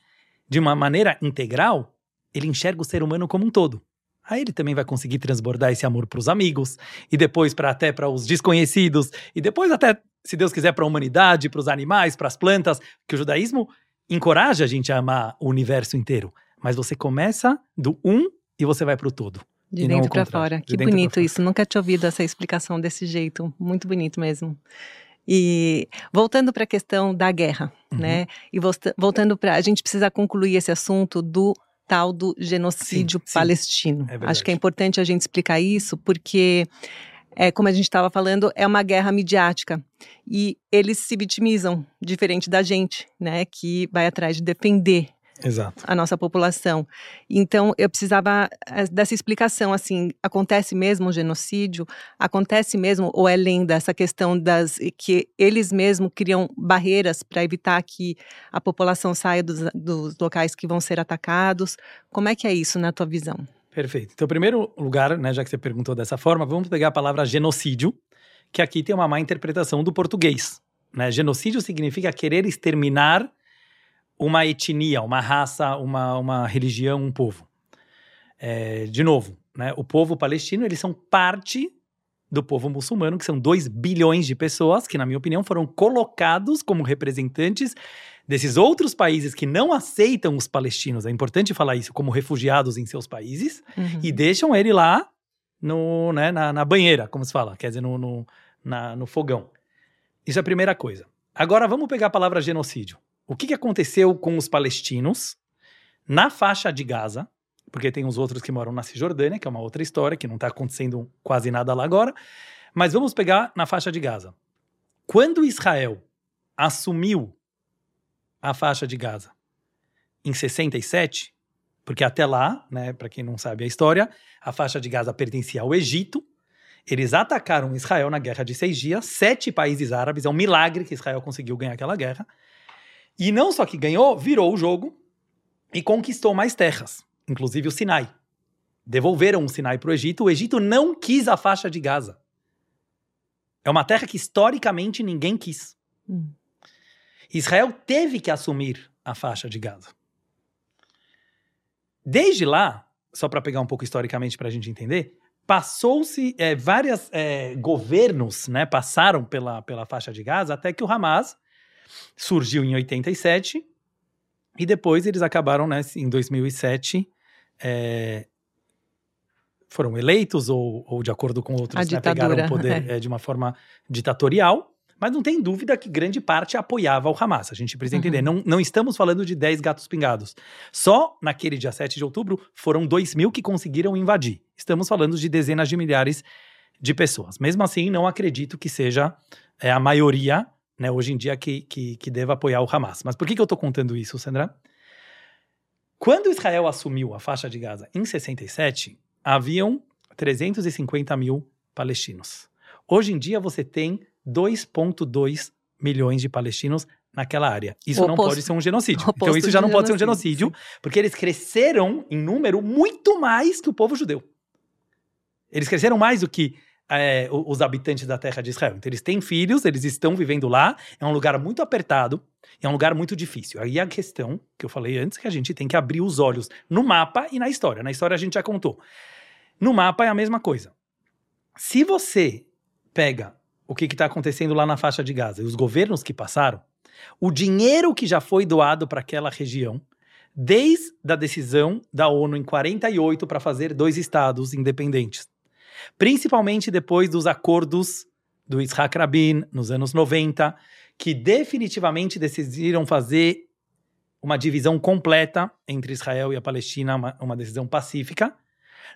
de uma maneira integral, ele enxerga o ser humano como um todo. Aí ele também vai conseguir transbordar esse amor para os amigos, e depois para até para os desconhecidos, e depois até, se Deus quiser, para a humanidade, para os animais, para as plantas, que o judaísmo encoraja a gente a amar o universo inteiro. Mas você começa do um e você vai para o todo. De dentro para fora. De que bonito isso. Nunca tinha ouvido essa explicação desse jeito. Muito bonito mesmo. E voltando para a questão da guerra, uhum. né? E voltando para. A gente precisa concluir esse assunto do tal do genocídio sim, palestino. Sim, é Acho que é importante a gente explicar isso, porque, é, como a gente estava falando, é uma guerra midiática. E eles se vitimizam, diferente da gente, né? Que vai atrás de defender Exato. a nossa população. Então, eu precisava eh, dessa explicação, assim, acontece mesmo o genocídio? Acontece mesmo, ou é lenda, essa questão das que eles mesmos criam barreiras para evitar que a população saia dos, dos locais que vão ser atacados? Como é que é isso na tua visão? Perfeito. Então, primeiro lugar, né, já que você perguntou dessa forma, vamos pegar a palavra genocídio, que aqui tem uma má interpretação do português. Né? Genocídio significa querer exterminar uma etnia, uma raça, uma, uma religião, um povo. É, de novo, né, o povo palestino, eles são parte do povo muçulmano, que são 2 bilhões de pessoas, que, na minha opinião, foram colocados como representantes desses outros países que não aceitam os palestinos, é importante falar isso, como refugiados em seus países, uhum. e deixam ele lá no, né, na, na, banheira, como se fala, quer dizer, no, no, na, no fogão. Isso é a primeira coisa. Agora vamos pegar a palavra genocídio o que, aconteceu com os palestinos na faixa de Gaza, porque tem os outros que moram na Cisjordânia, que é uma outra história, que não está acontecendo quase nada lá agora. Mas vamos pegar na faixa de Gaza. Quando Israel assumiu a faixa de Gaza em 67, porque até lá, né, para quem não sabe a história, a faixa de Gaza pertencia ao Egito. Eles atacaram Israel na Guerra de Seis Dias, sete países árabes, é um milagre que Israel conseguiu ganhar aquela guerra. E não só que ganhou, virou o jogo e conquistou mais terras, inclusive o Sinai. Devolveram o Sinai para o Egito. O Egito não quis a faixa de Gaza. É uma terra que historicamente ninguém quis. Hum. Israel teve que assumir a faixa de Gaza. Desde lá, só para pegar um pouco historicamente para a gente entender, passou-se é, vários é, governos, né, passaram pela, pela faixa de Gaza até que o Hamas surgiu em 87 e depois eles acabaram, né, em 2007, é, foram eleitos ou, ou, de acordo com outros, né, pegaram o poder é. É, de uma forma ditatorial. Mas não tem dúvida que grande parte apoiava o Hamas. A gente precisa entender. Uhum. Não, não estamos falando de 10 gatos pingados. Só naquele dia 7 de outubro foram 2 mil que conseguiram invadir. Estamos falando de dezenas de milhares de pessoas. Mesmo assim, não acredito que seja é, a maioria né, hoje em dia que, que, que deva apoiar o Hamas. Mas por que, que eu estou contando isso, Sandra? Quando Israel assumiu a faixa de Gaza em 67, haviam 350 mil palestinos. Hoje em dia você tem 2,2 milhões de palestinos naquela área. Isso não pode ser um genocídio. Então isso já não pode ser um genocídio, sim. porque eles cresceram em número muito mais que o povo judeu. Eles cresceram mais do que é, os habitantes da terra de Israel. Então, eles têm filhos, eles estão vivendo lá, é um lugar muito apertado, é um lugar muito difícil. Aí a questão que eu falei antes, que a gente tem que abrir os olhos no mapa e na história. Na história a gente já contou. No mapa é a mesma coisa. Se você pega o que está acontecendo lá na faixa de Gaza e os governos que passaram, o dinheiro que já foi doado para aquela região, desde a decisão da ONU em 48 para fazer dois estados independentes, Principalmente depois dos acordos do Yitzhak Rabin, nos anos 90, que definitivamente decidiram fazer uma divisão completa entre Israel e a Palestina, uma, uma decisão pacífica.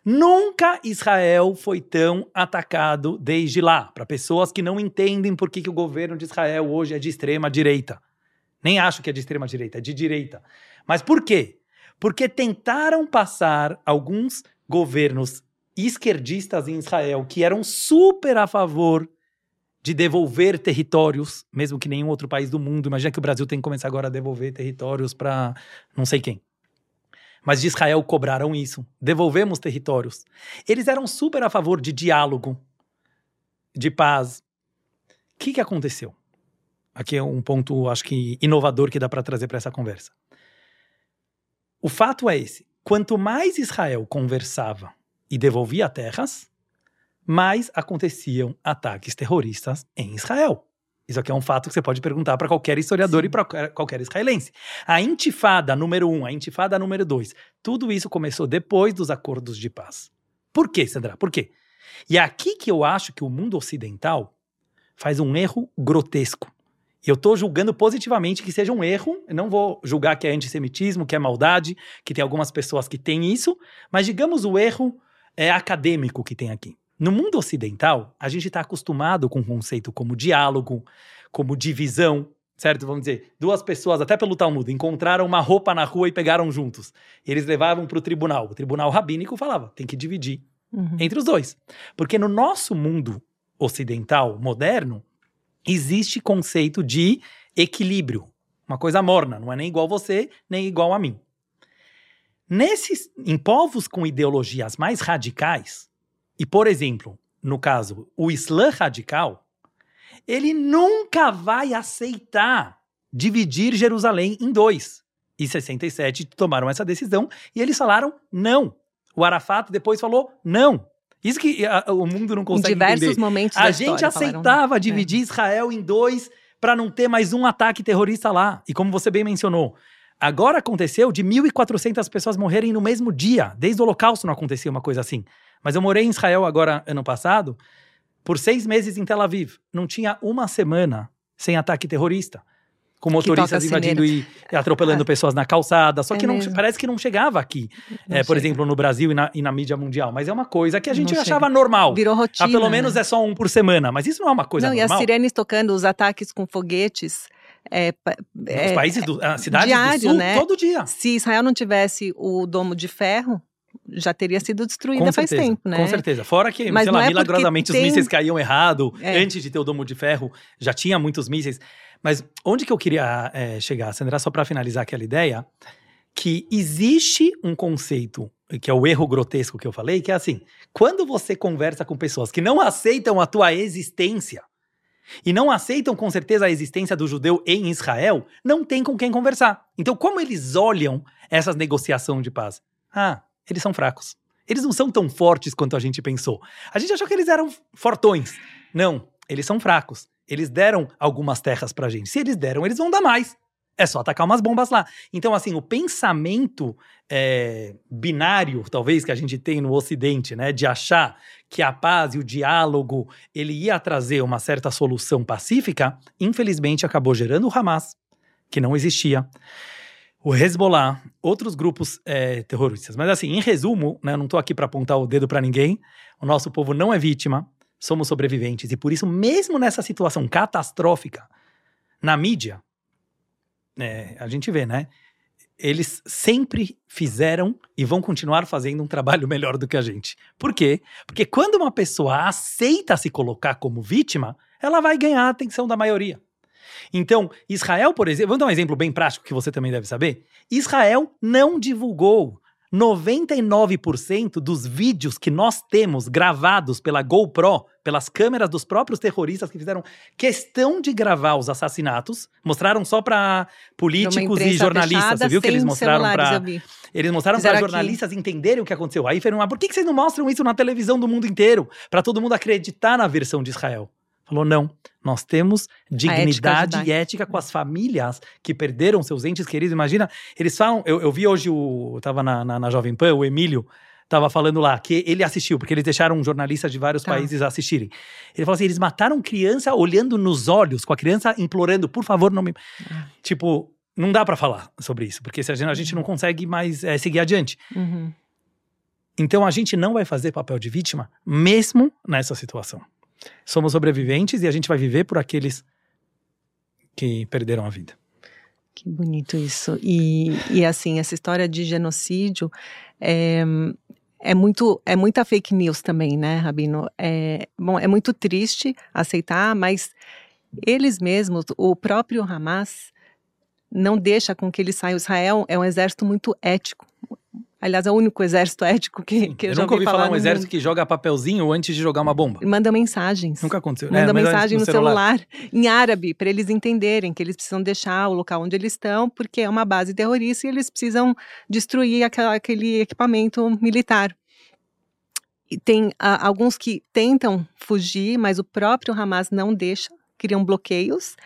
Nunca Israel foi tão atacado desde lá, para pessoas que não entendem por que, que o governo de Israel hoje é de extrema direita. Nem acho que é de extrema direita, é de direita. Mas por quê? Porque tentaram passar alguns governos esquerdistas em Israel que eram super a favor de devolver territórios, mesmo que nenhum outro país do mundo. Imagina que o Brasil tem que começar agora a devolver territórios para não sei quem. Mas de Israel cobraram isso. Devolvemos territórios. Eles eram super a favor de diálogo, de paz. O que, que aconteceu? Aqui é um ponto, acho que inovador que dá para trazer para essa conversa. O fato é esse: quanto mais Israel conversava e devolvia terras, mais aconteciam ataques terroristas em Israel. Isso aqui é um fato que você pode perguntar para qualquer historiador Sim. e para qualquer israelense. A intifada número um, a intifada número dois, tudo isso começou depois dos acordos de paz. Por quê, Sandra? Por quê? E é aqui que eu acho que o mundo ocidental faz um erro grotesco. E eu estou julgando positivamente que seja um erro, eu não vou julgar que é antissemitismo, que é maldade, que tem algumas pessoas que têm isso, mas digamos o erro é acadêmico que tem aqui. No mundo ocidental, a gente está acostumado com um conceito como diálogo, como divisão, certo? Vamos dizer, duas pessoas, até pelo Talmud, encontraram uma roupa na rua e pegaram juntos. E eles levavam para o tribunal. O tribunal rabínico falava, tem que dividir uhum. entre os dois. Porque no nosso mundo ocidental, moderno, existe conceito de equilíbrio. Uma coisa morna, não é nem igual você, nem igual a mim. Nesses, em povos com ideologias mais radicais, e, por exemplo, no caso, o Islã radical, ele nunca vai aceitar dividir Jerusalém em dois. E 67 tomaram essa decisão e eles falaram não. O Arafat depois falou não. Isso que a, o mundo não consegue entender. Em diversos entender. momentos A gente aceitava dividir é. Israel em dois para não ter mais um ataque terrorista lá. E como você bem mencionou, agora aconteceu de 1.400 pessoas morrerem no mesmo dia. Desde o Holocausto não acontecia uma coisa assim. Mas eu morei em Israel agora, ano passado, por seis meses em Tel Aviv. Não tinha uma semana sem ataque terrorista. Com motoristas invadindo e atropelando ah, <laughs> pessoas na calçada. Só é que não, parece que não chegava aqui. Não é, por exemplo, no Brasil e na, e na, mídia mundial. Mas é uma coisa que a gente não achava chega. normal. Virou rotina. Ah, pelo menos né? é só um por semana. Mas isso não é uma coisa não, normal. E as sirenes tocando, os ataques com foguetes. É, é, Os países, do, a cidades diário, do sul, né? todo dia. Se Israel não tivesse o domo de ferro, já teria sido destruída faz tempo, né? Com certeza. Fora que, Mas sei lá, é milagrosamente tem... os mísseis caíam errado. É. Antes de ter o domo de ferro, já tinha muitos mísseis. Mas onde que eu queria é, chegar, Sandra, só para finalizar aquela ideia, que existe um conceito, que é o erro grotesco que eu falei, que é assim, quando você conversa com pessoas que não aceitam a tua existência, e não aceitam com certeza a existência do judeu em Israel, não tem com quem conversar. Então, como eles olham essas negociações de paz? Ah, eles são fracos. Eles não são tão fortes quanto a gente pensou. A gente achou que eles eram fortões. Não, eles são fracos. Eles deram algumas terras pra gente. Se eles deram, eles vão dar mais. É só atacar umas bombas lá. Então, assim, o pensamento é, binário, talvez, que a gente tem no Ocidente, né? De achar que a paz e o diálogo ele ia trazer uma certa solução pacífica, infelizmente acabou gerando o Hamas, que não existia o Hezbollah, outros grupos é, terroristas. Mas assim, em resumo, né, não estou aqui para apontar o dedo para ninguém. O nosso povo não é vítima, somos sobreviventes e por isso, mesmo nessa situação catastrófica, na mídia, é, a gente vê, né? Eles sempre fizeram e vão continuar fazendo um trabalho <laughs> melhor do que a gente. Por quê? Porque quando uma pessoa aceita se colocar como vítima, ela vai ganhar a atenção da maioria. Então, Israel, por exemplo, vamos dar um exemplo bem prático que você também deve saber. Israel não divulgou 99% dos vídeos que nós temos gravados pela GoPro, pelas câmeras dos próprios terroristas que fizeram questão de gravar os assassinatos, mostraram só para políticos e jornalistas. Fechada, você viu que eles mostraram para eles mostraram para jornalistas aqui. entenderem o que aconteceu. Aí foram, ah, por que, que vocês não mostram isso na televisão do mundo inteiro para todo mundo acreditar na versão de Israel? Falou: não, nós temos dignidade ética e ética com as famílias que perderam seus entes queridos. Imagina, eles falam. Eu, eu vi hoje o. Eu tava na, na, na Jovem Pan, o Emílio estava falando lá, que ele assistiu, porque eles deixaram jornalistas de vários tá. países assistirem. Ele falou assim: eles mataram criança olhando nos olhos, com a criança implorando, por favor, não me. Ah. Tipo, não dá para falar sobre isso, porque se a gente, a gente não uhum. consegue mais é, seguir adiante. Uhum. Então a gente não vai fazer papel de vítima, mesmo nessa situação. Somos sobreviventes e a gente vai viver por aqueles que perderam a vida. Que bonito isso. E, e assim, essa história de genocídio é, é, muito, é muita fake news também, né, Rabino? É, bom, é muito triste aceitar, mas eles mesmos, o próprio Hamas, não deixa com que ele saia. Israel é um exército muito ético, Aliás, é o único exército ético que, que eu, eu já nunca ouvi falar. falar um exército mundo. que joga papelzinho antes de jogar uma bomba. Manda mensagens. Nunca aconteceu. Manda é, mensagem no, no celular. celular. em árabe para eles entenderem que eles precisam deixar o local onde eles estão porque é uma base terrorista e eles precisam destruir aquela, aquele equipamento militar. E tem uh, alguns que tentam fugir, mas o próprio Hamas não deixa criam bloqueios,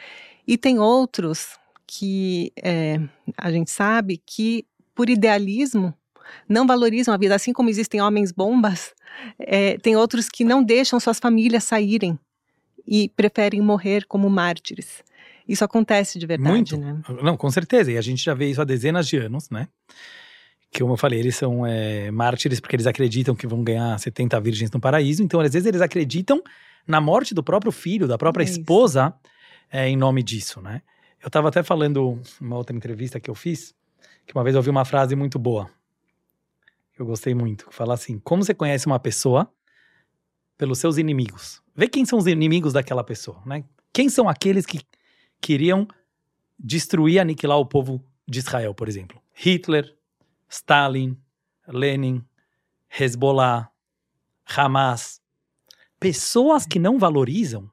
e tem outros que é, a gente sabe que, por idealismo, não valorizam a vida, assim como existem homens bombas, é, tem outros que não deixam suas famílias saírem e preferem morrer como mártires. Isso acontece de verdade, Muito. né? Não, com certeza. E a gente já vê isso há dezenas de anos, né? Que, como eu falei, eles são é, mártires porque eles acreditam que vão ganhar 70 virgens no paraíso. Então, às vezes, eles acreditam na morte do próprio filho, da própria é esposa, em nome disso, né? Eu estava até falando, uma outra entrevista que eu fiz, que uma vez eu ouvi uma frase muito boa eu gostei muito, fala assim: como você conhece uma pessoa pelos seus inimigos? Vê quem são os inimigos daquela pessoa, né? Quem são aqueles que queriam destruir, aniquilar o povo de Israel, por exemplo? Hitler, Stalin, Lenin, Hezbollah, Hamas. Pessoas que não valorizam.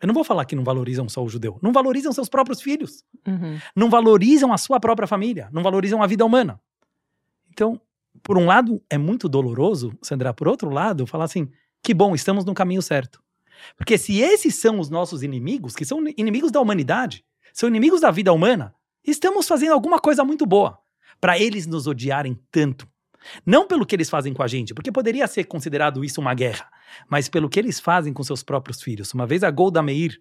Eu não vou falar que não valorizam só o judeu. Não valorizam seus próprios filhos. Uhum. Não valorizam a sua própria família. Não valorizam a vida humana. Então, por um lado, é muito doloroso, Sandra, por outro lado, falar assim: que bom, estamos no caminho certo. Porque se esses são os nossos inimigos, que são inimigos da humanidade, são inimigos da vida humana, estamos fazendo alguma coisa muito boa para eles nos odiarem tanto. Não pelo que eles fazem com a gente, porque poderia ser considerado isso uma guerra, mas pelo que eles fazem com seus próprios filhos. Uma vez a Golda Meir,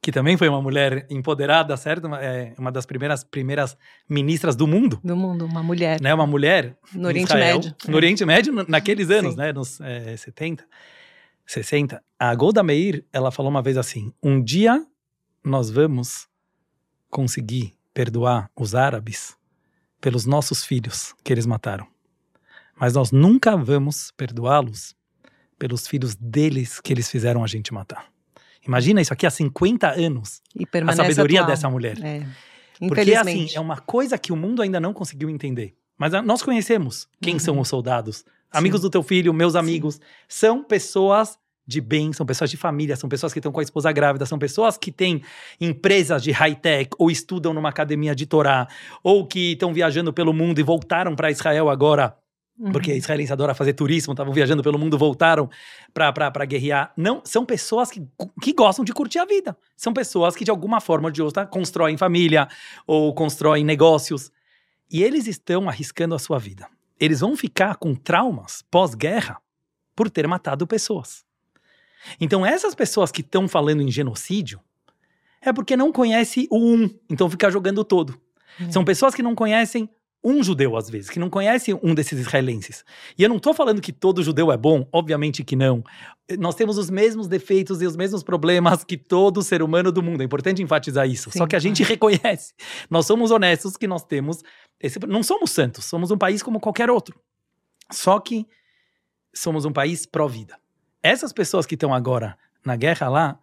que também foi uma mulher empoderada, certo? É uma das primeiras primeiras ministras do mundo. Do mundo, uma mulher. Né? Uma mulher. No Oriente Israel, Médio. No Oriente Médio, naqueles anos, Sim. né? Nos é, 70, 60. A Golda Meir, ela falou uma vez assim: um dia nós vamos conseguir perdoar os árabes pelos nossos filhos que eles mataram. Mas nós nunca vamos perdoá-los pelos filhos deles que eles fizeram a gente matar. Imagina isso aqui há 50 anos. E a sabedoria atual. dessa mulher. É. Porque assim, é uma coisa que o mundo ainda não conseguiu entender. Mas nós conhecemos quem uhum. são os soldados. Amigos Sim. do teu filho, meus amigos, Sim. são pessoas de bem, são pessoas de família, são pessoas que estão com a esposa grávida, são pessoas que têm empresas de high-tech ou estudam numa academia de Torá, ou que estão viajando pelo mundo e voltaram para Israel agora Uhum. Porque israelenses adoram fazer turismo, estavam viajando pelo mundo, voltaram para guerrear. Não, são pessoas que, que gostam de curtir a vida. São pessoas que, de alguma forma ou de outra, constroem família ou constroem negócios. E eles estão arriscando a sua vida. Eles vão ficar com traumas pós-guerra por ter matado pessoas. Então, essas pessoas que estão falando em genocídio é porque não conhece o um, então fica jogando todo. Uhum. São pessoas que não conhecem um judeu, às vezes, que não conhece um desses israelenses. E eu não estou falando que todo judeu é bom, obviamente que não. Nós temos os mesmos defeitos e os mesmos problemas que todo ser humano do mundo. É importante enfatizar isso. Sim, Só que a gente <laughs> reconhece. Nós somos honestos que nós temos. Esse, não somos santos, somos um país como qualquer outro. Só que somos um país pró-vida. Essas pessoas que estão agora na guerra lá,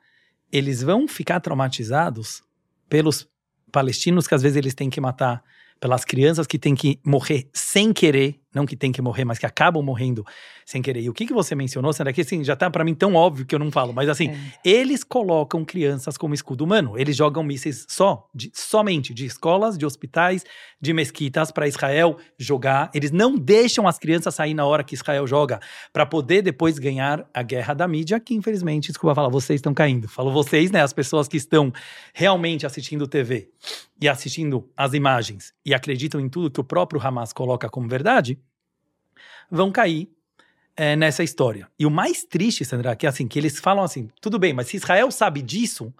eles vão ficar traumatizados pelos palestinos que às vezes eles têm que matar pelas crianças que têm que morrer sem querer, não que têm que morrer, mas que acabam morrendo sem querer. E o que, que você mencionou, Sandra, que assim, já tá para mim tão óbvio que eu não falo, mas assim, é. eles colocam crianças como escudo humano. Eles jogam mísseis só, de, somente de escolas, de hospitais, de mesquitas para Israel jogar. Eles não deixam as crianças sair na hora que Israel joga, para poder depois ganhar a guerra da mídia, que infelizmente, desculpa falar, vocês estão caindo. Falo vocês, né, as pessoas que estão realmente assistindo TV e assistindo as imagens e acreditam em tudo que o próprio Hamas coloca como verdade, vão cair é, nessa história. E o mais triste, Sandra, que é assim, que eles falam assim, tudo bem, mas se Israel sabe disso,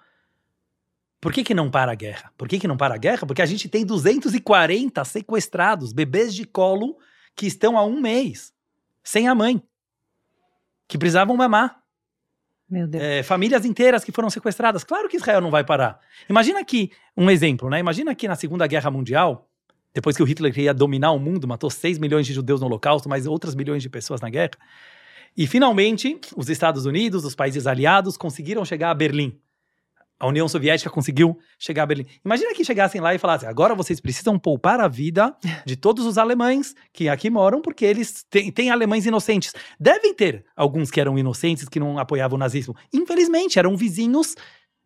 por que, que não para a guerra? Por que, que não para a guerra? Porque a gente tem 240 sequestrados, bebês de colo, que estão há um mês, sem a mãe, que precisavam mamar. Meu Deus. É, famílias inteiras que foram sequestradas. Claro que Israel não vai parar. Imagina que, um exemplo, né? Imagina que na Segunda Guerra Mundial, depois que o Hitler ia dominar o mundo, matou 6 milhões de judeus no Holocausto, mais outras milhões de pessoas na guerra. E finalmente, os Estados Unidos, os países aliados, conseguiram chegar a Berlim. A União Soviética conseguiu chegar a Berlim. Imagina que chegassem lá e falassem: agora vocês precisam poupar a vida de todos os alemães que aqui moram, porque eles têm, têm alemães inocentes. Devem ter alguns que eram inocentes, que não apoiavam o nazismo. Infelizmente, eram vizinhos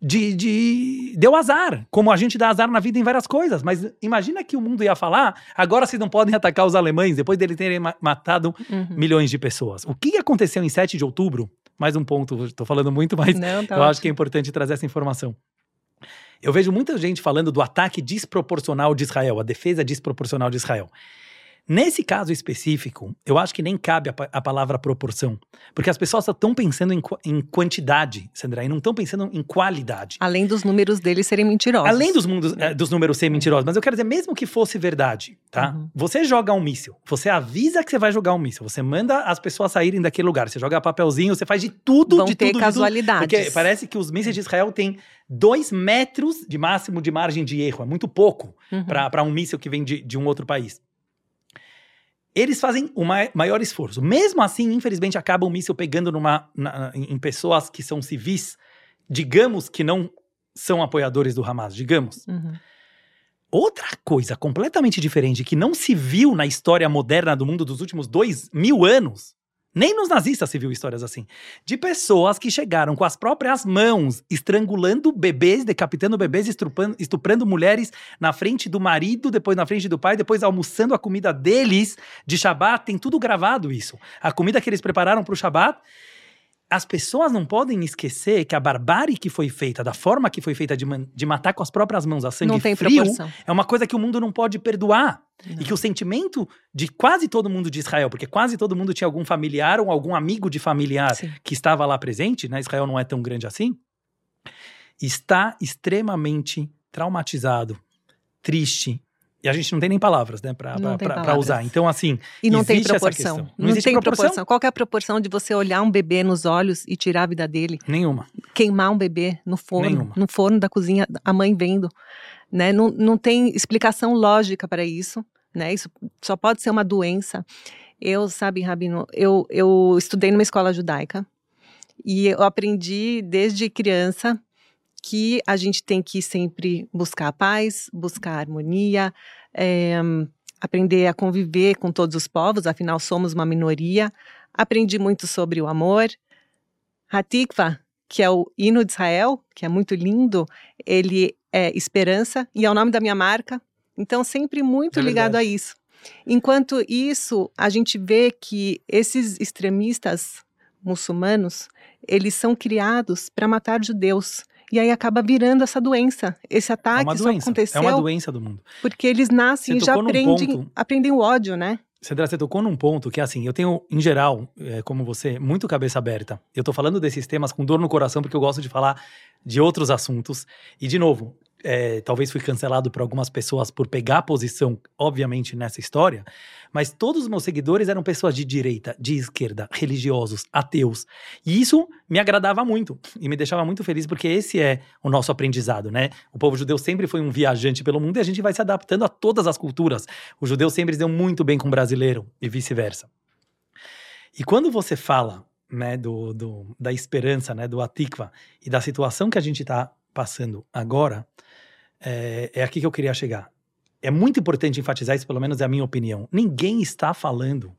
de, de. Deu azar. Como a gente dá azar na vida em várias coisas. Mas imagina que o mundo ia falar: agora vocês não podem atacar os alemães, depois deles terem matado uhum. milhões de pessoas. O que aconteceu em 7 de outubro mais um ponto, estou falando muito, mas Não, tá eu ótimo. acho que é importante trazer essa informação. Eu vejo muita gente falando do ataque desproporcional de Israel, a defesa desproporcional de Israel. Nesse caso específico, eu acho que nem cabe a, a palavra proporção, porque as pessoas estão pensando em, em, quantidade, Sandra, e não estão pensando em qualidade. Além dos números deles serem mentirosos. Além dos, mundos, é, dos números serem mentirosos, mas eu quero dizer, mesmo que fosse verdade, tá? Uhum. Você joga um míssil, você avisa que você vai jogar um míssil, você manda as pessoas saírem daquele lugar, você joga papelzinho, você faz de tudo, Vão de ter tudo. casualidades. Tudo, porque parece que os mísseis de Israel têm dois metros de máximo de margem de erro, é muito pouco uhum. para um míssil que vem de, de um outro país eles fazem o maior esforço. Mesmo assim, infelizmente, acaba o míssil pegando numa, na, em pessoas que são civis, digamos que não são apoiadores do Hamas, digamos. Uhum. Outra coisa completamente diferente que não se viu na história moderna do mundo dos últimos dois mil anos nem nos nazistas se viu histórias assim. De pessoas que chegaram com as próprias mãos, estrangulando bebês, decapitando bebês, estuprando, estuprando mulheres na frente do marido, depois na frente do pai, depois almoçando a comida deles de Shabat. Tem tudo gravado isso. A comida que eles prepararam para o Shabat as pessoas não podem esquecer que a barbárie que foi feita, da forma que foi feita de, de matar com as próprias mãos a sangue frio, proporção. é uma coisa que o mundo não pode perdoar. Não. E que o sentimento de quase todo mundo de Israel, porque quase todo mundo tinha algum familiar ou algum amigo de familiar Sim. que estava lá presente, né? Israel não é tão grande assim, está extremamente traumatizado, triste, e a gente não tem nem palavras, né, para usar. Então, assim. E não tem proporção. Não, não existe tem proporção. proporção. Qual é a proporção de você olhar um bebê nos olhos e tirar a vida dele? Nenhuma. Queimar um bebê no forno, Nenhuma. no forno da cozinha, a mãe vendo. Né? Não, não tem explicação lógica para isso. Né? Isso só pode ser uma doença. Eu, sabe, Rabino, eu, eu estudei numa escola judaica e eu aprendi desde criança que a gente tem que sempre buscar a paz, buscar a harmonia, é, aprender a conviver com todos os povos, afinal somos uma minoria. Aprendi muito sobre o amor. Hatikva, que é o hino de Israel, que é muito lindo, ele é esperança e é o nome da minha marca. Então, sempre muito é ligado a isso. Enquanto isso, a gente vê que esses extremistas muçulmanos, eles são criados para matar judeus. E aí acaba virando essa doença. Esse ataque é uma doença, aconteceu. É uma doença do mundo. Porque eles nascem e já aprendem, ponto, aprendem o ódio, né? Cedra, você tocou num ponto que, assim, eu tenho, em geral, é, como você, muito cabeça aberta. Eu tô falando desses temas com dor no coração, porque eu gosto de falar de outros assuntos. E, de novo, é, talvez fui cancelado por algumas pessoas por pegar posição, obviamente, nessa história, mas todos os meus seguidores eram pessoas de direita, de esquerda, religiosos, ateus. E isso me agradava muito e me deixava muito feliz, porque esse é o nosso aprendizado, né? O povo judeu sempre foi um viajante pelo mundo e a gente vai se adaptando a todas as culturas. O judeu sempre se deu muito bem com o brasileiro e vice-versa. E quando você fala né, do, do, da esperança, né, do Atikva e da situação que a gente está passando agora, é, é aqui que eu queria chegar. É muito importante enfatizar isso, pelo menos é a minha opinião. Ninguém está falando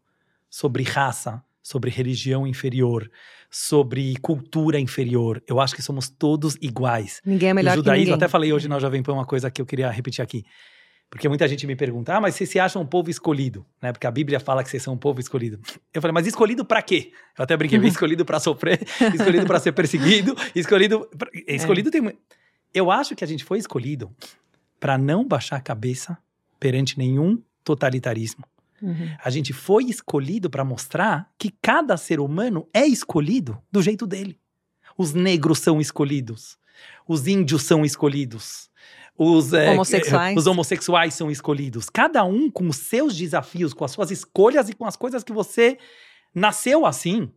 sobre raça, sobre religião inferior, sobre cultura inferior. Eu acho que somos todos iguais. Ninguém é melhor o judaísmo, que ninguém. até falei hoje na Jovem Pan uma coisa que eu queria repetir aqui. Porque muita gente me pergunta, ah, mas vocês se acham um povo escolhido, né? Porque a Bíblia fala que vocês são um povo escolhido. Eu falei, mas escolhido para quê? Eu até brinquei, <laughs> escolhido para sofrer, escolhido para ser perseguido, escolhido. Pra... Escolhido é. tem eu acho que a gente foi escolhido para não baixar a cabeça perante nenhum totalitarismo. Uhum. A gente foi escolhido para mostrar que cada ser humano é escolhido do jeito dele. Os negros são escolhidos, os índios são escolhidos, os é, homossexuais. os homossexuais são escolhidos. Cada um com os seus desafios, com as suas escolhas e com as coisas que você nasceu assim.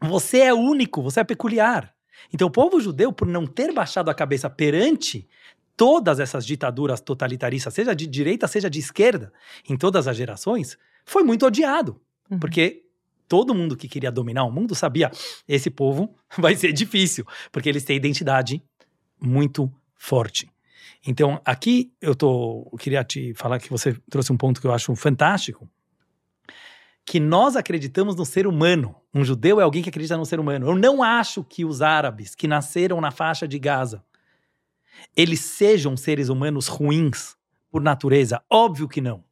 Você é único, você é peculiar. Então, o povo judeu, por não ter baixado a cabeça perante todas essas ditaduras totalitaristas, seja de direita, seja de esquerda, em todas as gerações, foi muito odiado. Uhum. Porque todo mundo que queria dominar o mundo sabia: esse povo <laughs> vai ser difícil, porque eles têm identidade muito forte. Então, aqui eu tô, eu queria te falar que você trouxe um ponto que eu acho fantástico, que nós acreditamos no ser humano. Um judeu é alguém que acredita no ser humano. Eu não acho que os árabes que nasceram na faixa de Gaza eles sejam seres humanos ruins por natureza. Óbvio que não.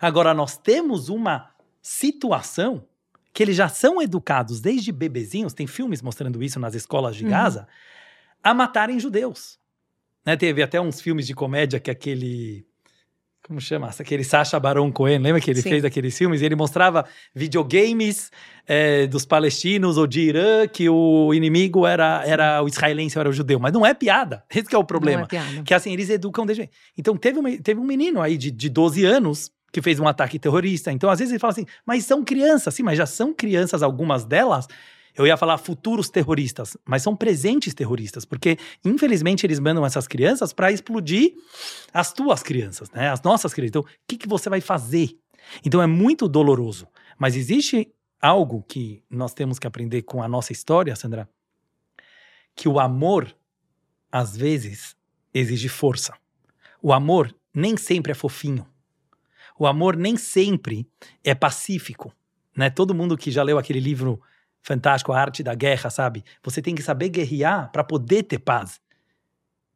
Agora, nós temos uma situação que eles já são educados desde bebezinhos, tem filmes mostrando isso nas escolas de uhum. Gaza, a matarem judeus. Né, teve até uns filmes de comédia que aquele como chama? Aquele Sacha Baron Cohen, lembra que ele Sim. fez aqueles filmes? E ele mostrava videogames é, dos palestinos ou de Irã que o inimigo era, era o israelense, era o judeu. Mas não é piada. Esse é o problema. É piada. Que assim, eles educam desde. Então teve, uma, teve um menino aí de, de 12 anos que fez um ataque terrorista. Então, às vezes, ele fala assim, mas são crianças. Sim, mas já são crianças, algumas delas. Eu ia falar futuros terroristas, mas são presentes terroristas, porque infelizmente eles mandam essas crianças para explodir as tuas crianças, né? As nossas crianças. Então, o que, que você vai fazer? Então é muito doloroso. Mas existe algo que nós temos que aprender com a nossa história, Sandra, que o amor, às vezes, exige força. O amor nem sempre é fofinho. O amor nem sempre é pacífico. Né? Todo mundo que já leu aquele livro fantástico, a arte da guerra, sabe? Você tem que saber guerrear para poder ter paz.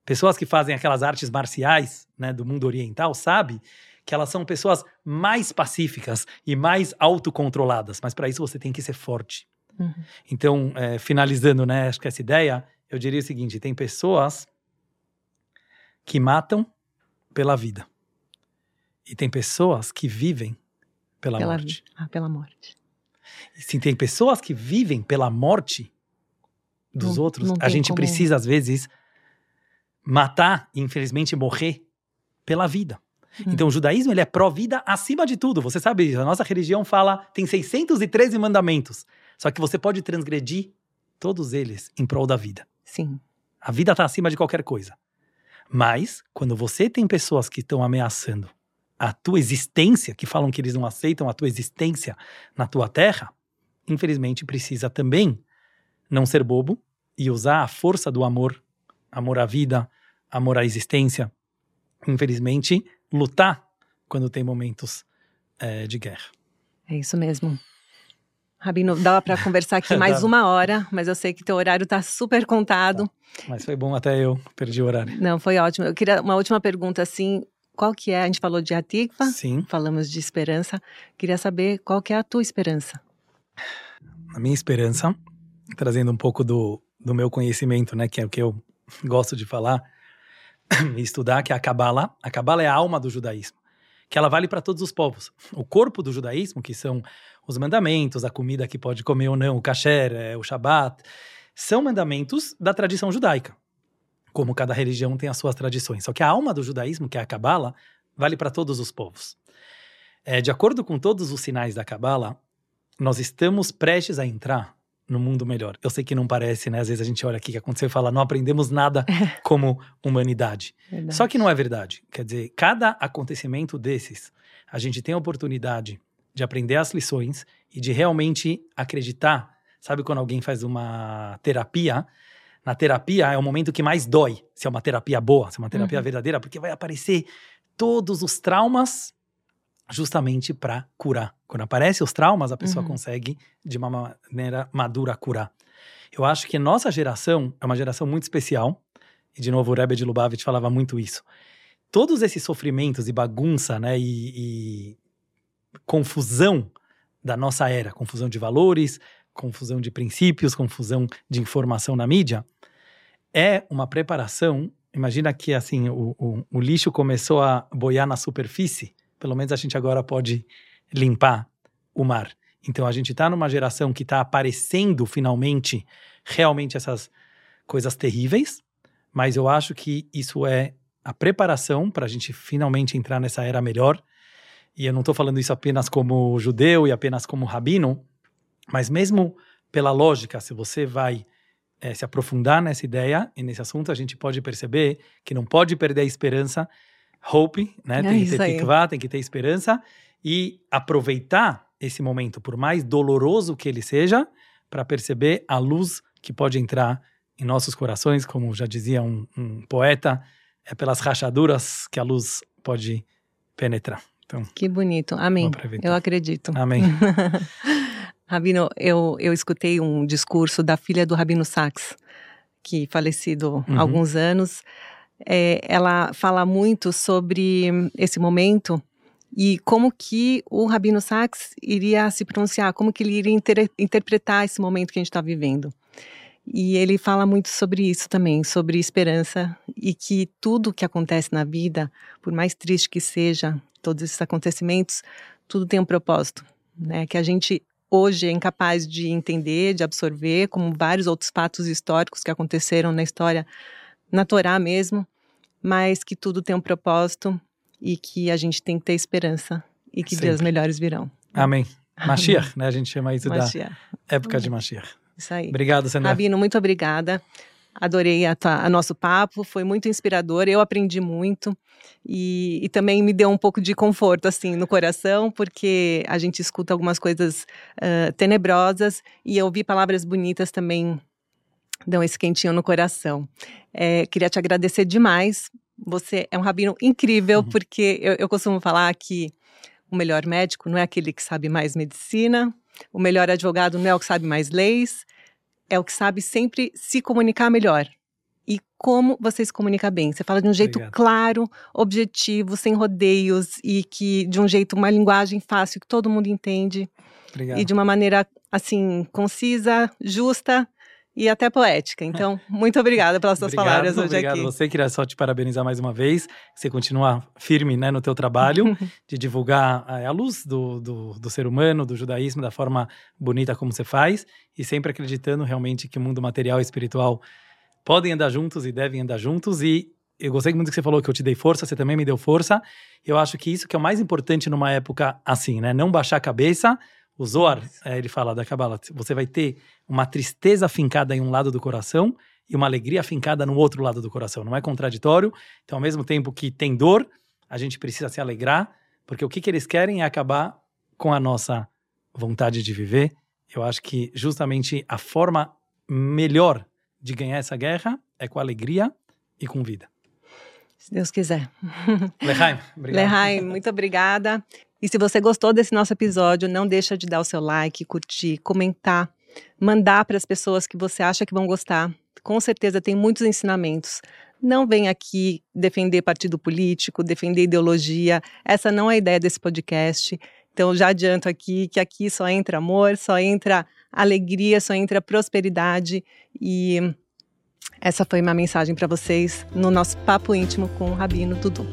Pessoas que fazem aquelas artes marciais, né, do mundo oriental, sabe que elas são pessoas mais pacíficas e mais autocontroladas, mas para isso você tem que ser forte. Uhum. Então, é, finalizando, né, acho que essa ideia, eu diria o seguinte: tem pessoas que matam pela vida e tem pessoas que vivem pela, pela morte. Ah, pela morte. Sim, tem pessoas que vivem pela morte dos não, outros. Não a gente como... precisa, às vezes, matar, infelizmente, morrer pela vida. Hum. Então, o judaísmo ele é pró-vida acima de tudo. Você sabe, a nossa religião fala, tem 613 mandamentos. Só que você pode transgredir todos eles em prol da vida. Sim. A vida está acima de qualquer coisa. Mas, quando você tem pessoas que estão ameaçando a tua existência, que falam que eles não aceitam a tua existência na tua terra, infelizmente precisa também não ser bobo e usar a força do amor, amor à vida, amor à existência, infelizmente lutar quando tem momentos é, de guerra. É isso mesmo. Rabino, dava para conversar aqui mais <laughs> uma hora, mas eu sei que teu horário está super contado. Tá. Mas foi bom até eu perdi o horário. Não, foi ótimo. Eu queria uma última pergunta assim, qual que é? A gente falou de Atikva, Sim. falamos de esperança. Queria saber qual que é a tua esperança. A minha esperança, trazendo um pouco do, do meu conhecimento, né, que é o que eu <laughs> gosto de falar <clears throat> e estudar, que é a Kabbalah. A Kabbalah é a alma do judaísmo, que ela vale para todos os povos. O corpo do judaísmo, que são os mandamentos, a comida que pode comer ou não, o kasher, é, o shabat, são mandamentos da tradição judaica como cada religião tem as suas tradições. Só que a alma do judaísmo, que é a Cabala, vale para todos os povos. É, de acordo com todos os sinais da Cabala, nós estamos prestes a entrar no mundo melhor. Eu sei que não parece, né? Às vezes a gente olha aqui o que aconteceu e fala, não aprendemos nada <laughs> como humanidade. Verdade. Só que não é verdade. Quer dizer, cada acontecimento desses, a gente tem a oportunidade de aprender as lições e de realmente acreditar. Sabe quando alguém faz uma terapia na terapia é o momento que mais dói, se é uma terapia boa, se é uma terapia uhum. verdadeira, porque vai aparecer todos os traumas justamente para curar. Quando aparecem os traumas, a pessoa uhum. consegue, de uma maneira madura, curar. Eu acho que nossa geração é uma geração muito especial, e de novo o Rebbe de Lubavitch falava muito isso. Todos esses sofrimentos e bagunça, né, e, e confusão da nossa era, confusão de valores, confusão de princípios, confusão de informação na mídia, é uma preparação. Imagina que assim o, o, o lixo começou a boiar na superfície, pelo menos a gente agora pode limpar o mar. Então a gente está numa geração que está aparecendo finalmente realmente essas coisas terríveis, mas eu acho que isso é a preparação para a gente finalmente entrar nessa era melhor. E eu não estou falando isso apenas como judeu e apenas como rabino, mas mesmo pela lógica, se você vai é, se aprofundar nessa ideia e nesse assunto, a gente pode perceber que não pode perder a esperança, hope, né? É tem que ter tem que ter esperança e aproveitar esse momento, por mais doloroso que ele seja, para perceber a luz que pode entrar em nossos corações, como já dizia um, um poeta, é pelas rachaduras que a luz pode penetrar. Então, que bonito. Amém. Eu acredito. Amém. <laughs> Rabino, eu, eu escutei um discurso da filha do Rabino Sachs, que falecido uhum. há alguns anos. É, ela fala muito sobre esse momento e como que o Rabino Sachs iria se pronunciar, como que ele iria inter interpretar esse momento que a gente está vivendo. E ele fala muito sobre isso também, sobre esperança e que tudo que acontece na vida, por mais triste que seja, todos esses acontecimentos, tudo tem um propósito, né? Que a gente hoje é incapaz de entender, de absorver, como vários outros fatos históricos que aconteceram na história, na Torá mesmo, mas que tudo tem um propósito e que a gente tem que ter esperança e que Sempre. dias melhores virão. <laughs> Amém. Mashiach, né? A gente chama isso Mashiach. da época de Mashiach. Isso aí. Obrigado, Sandra. Rabino, muito obrigada. Adorei a, a, nosso papo, foi muito inspirador, eu aprendi muito e, e, também me deu um pouco de conforto assim no coração, porque a gente escuta algumas coisas uh, tenebrosas e ouvir palavras bonitas também dão esse quentinho no coração. É, queria te agradecer demais, você é um rabino incrível, uhum. porque eu, eu costumo falar que o melhor médico não é aquele que sabe mais medicina, o melhor advogado não é o que sabe mais leis, é o que sabe sempre se comunicar melhor. E como você se comunica bem. Você fala de um jeito Obrigado. claro, objetivo, sem rodeios e que de um jeito, uma linguagem fácil que todo mundo entende. Obrigado. E de uma maneira assim, concisa, justa e até poética. Então, muito obrigada pelas suas obrigado, palavras hoje obrigado aqui. Obrigado você, queria só te parabenizar mais uma vez. Você continua firme né, no teu trabalho <laughs> de divulgar a, eh, a luz do, do, do, ser humano, do judaísmo, da forma bonita como você faz e sempre acreditando realmente que o mundo material e espiritual podem andar juntos e devem andar juntos e eu gostei muito que você falou que eu te dei força, você também me deu força. Eu acho que isso que é o mais importante numa época assim, né? Não baixar a cabeça, o Zohar, é, ele fala da Kabbalah, você vai ter uma tristeza afincada em um lado do coração e uma alegria afincada no outro lado do coração. Não é contraditório. Então, ao mesmo tempo que tem dor, a gente precisa se alegrar, porque o que, que eles querem é acabar com a nossa vontade de viver. Eu acho que justamente a forma melhor de ganhar essa guerra é com alegria e com vida. Se Deus quiser. Lehaim, <laughs> obrigado. Lehaim, muito obrigada. E se você gostou desse nosso episódio, não deixa de dar o seu like, curtir, comentar, mandar para as pessoas que você acha que vão gostar. Com certeza tem muitos ensinamentos. Não vem aqui defender partido político, defender ideologia. Essa não é a ideia desse podcast. Então já adianto aqui que aqui só entra amor, só entra alegria, só entra prosperidade e essa foi uma mensagem para vocês no nosso papo íntimo com o Rabino Dudu.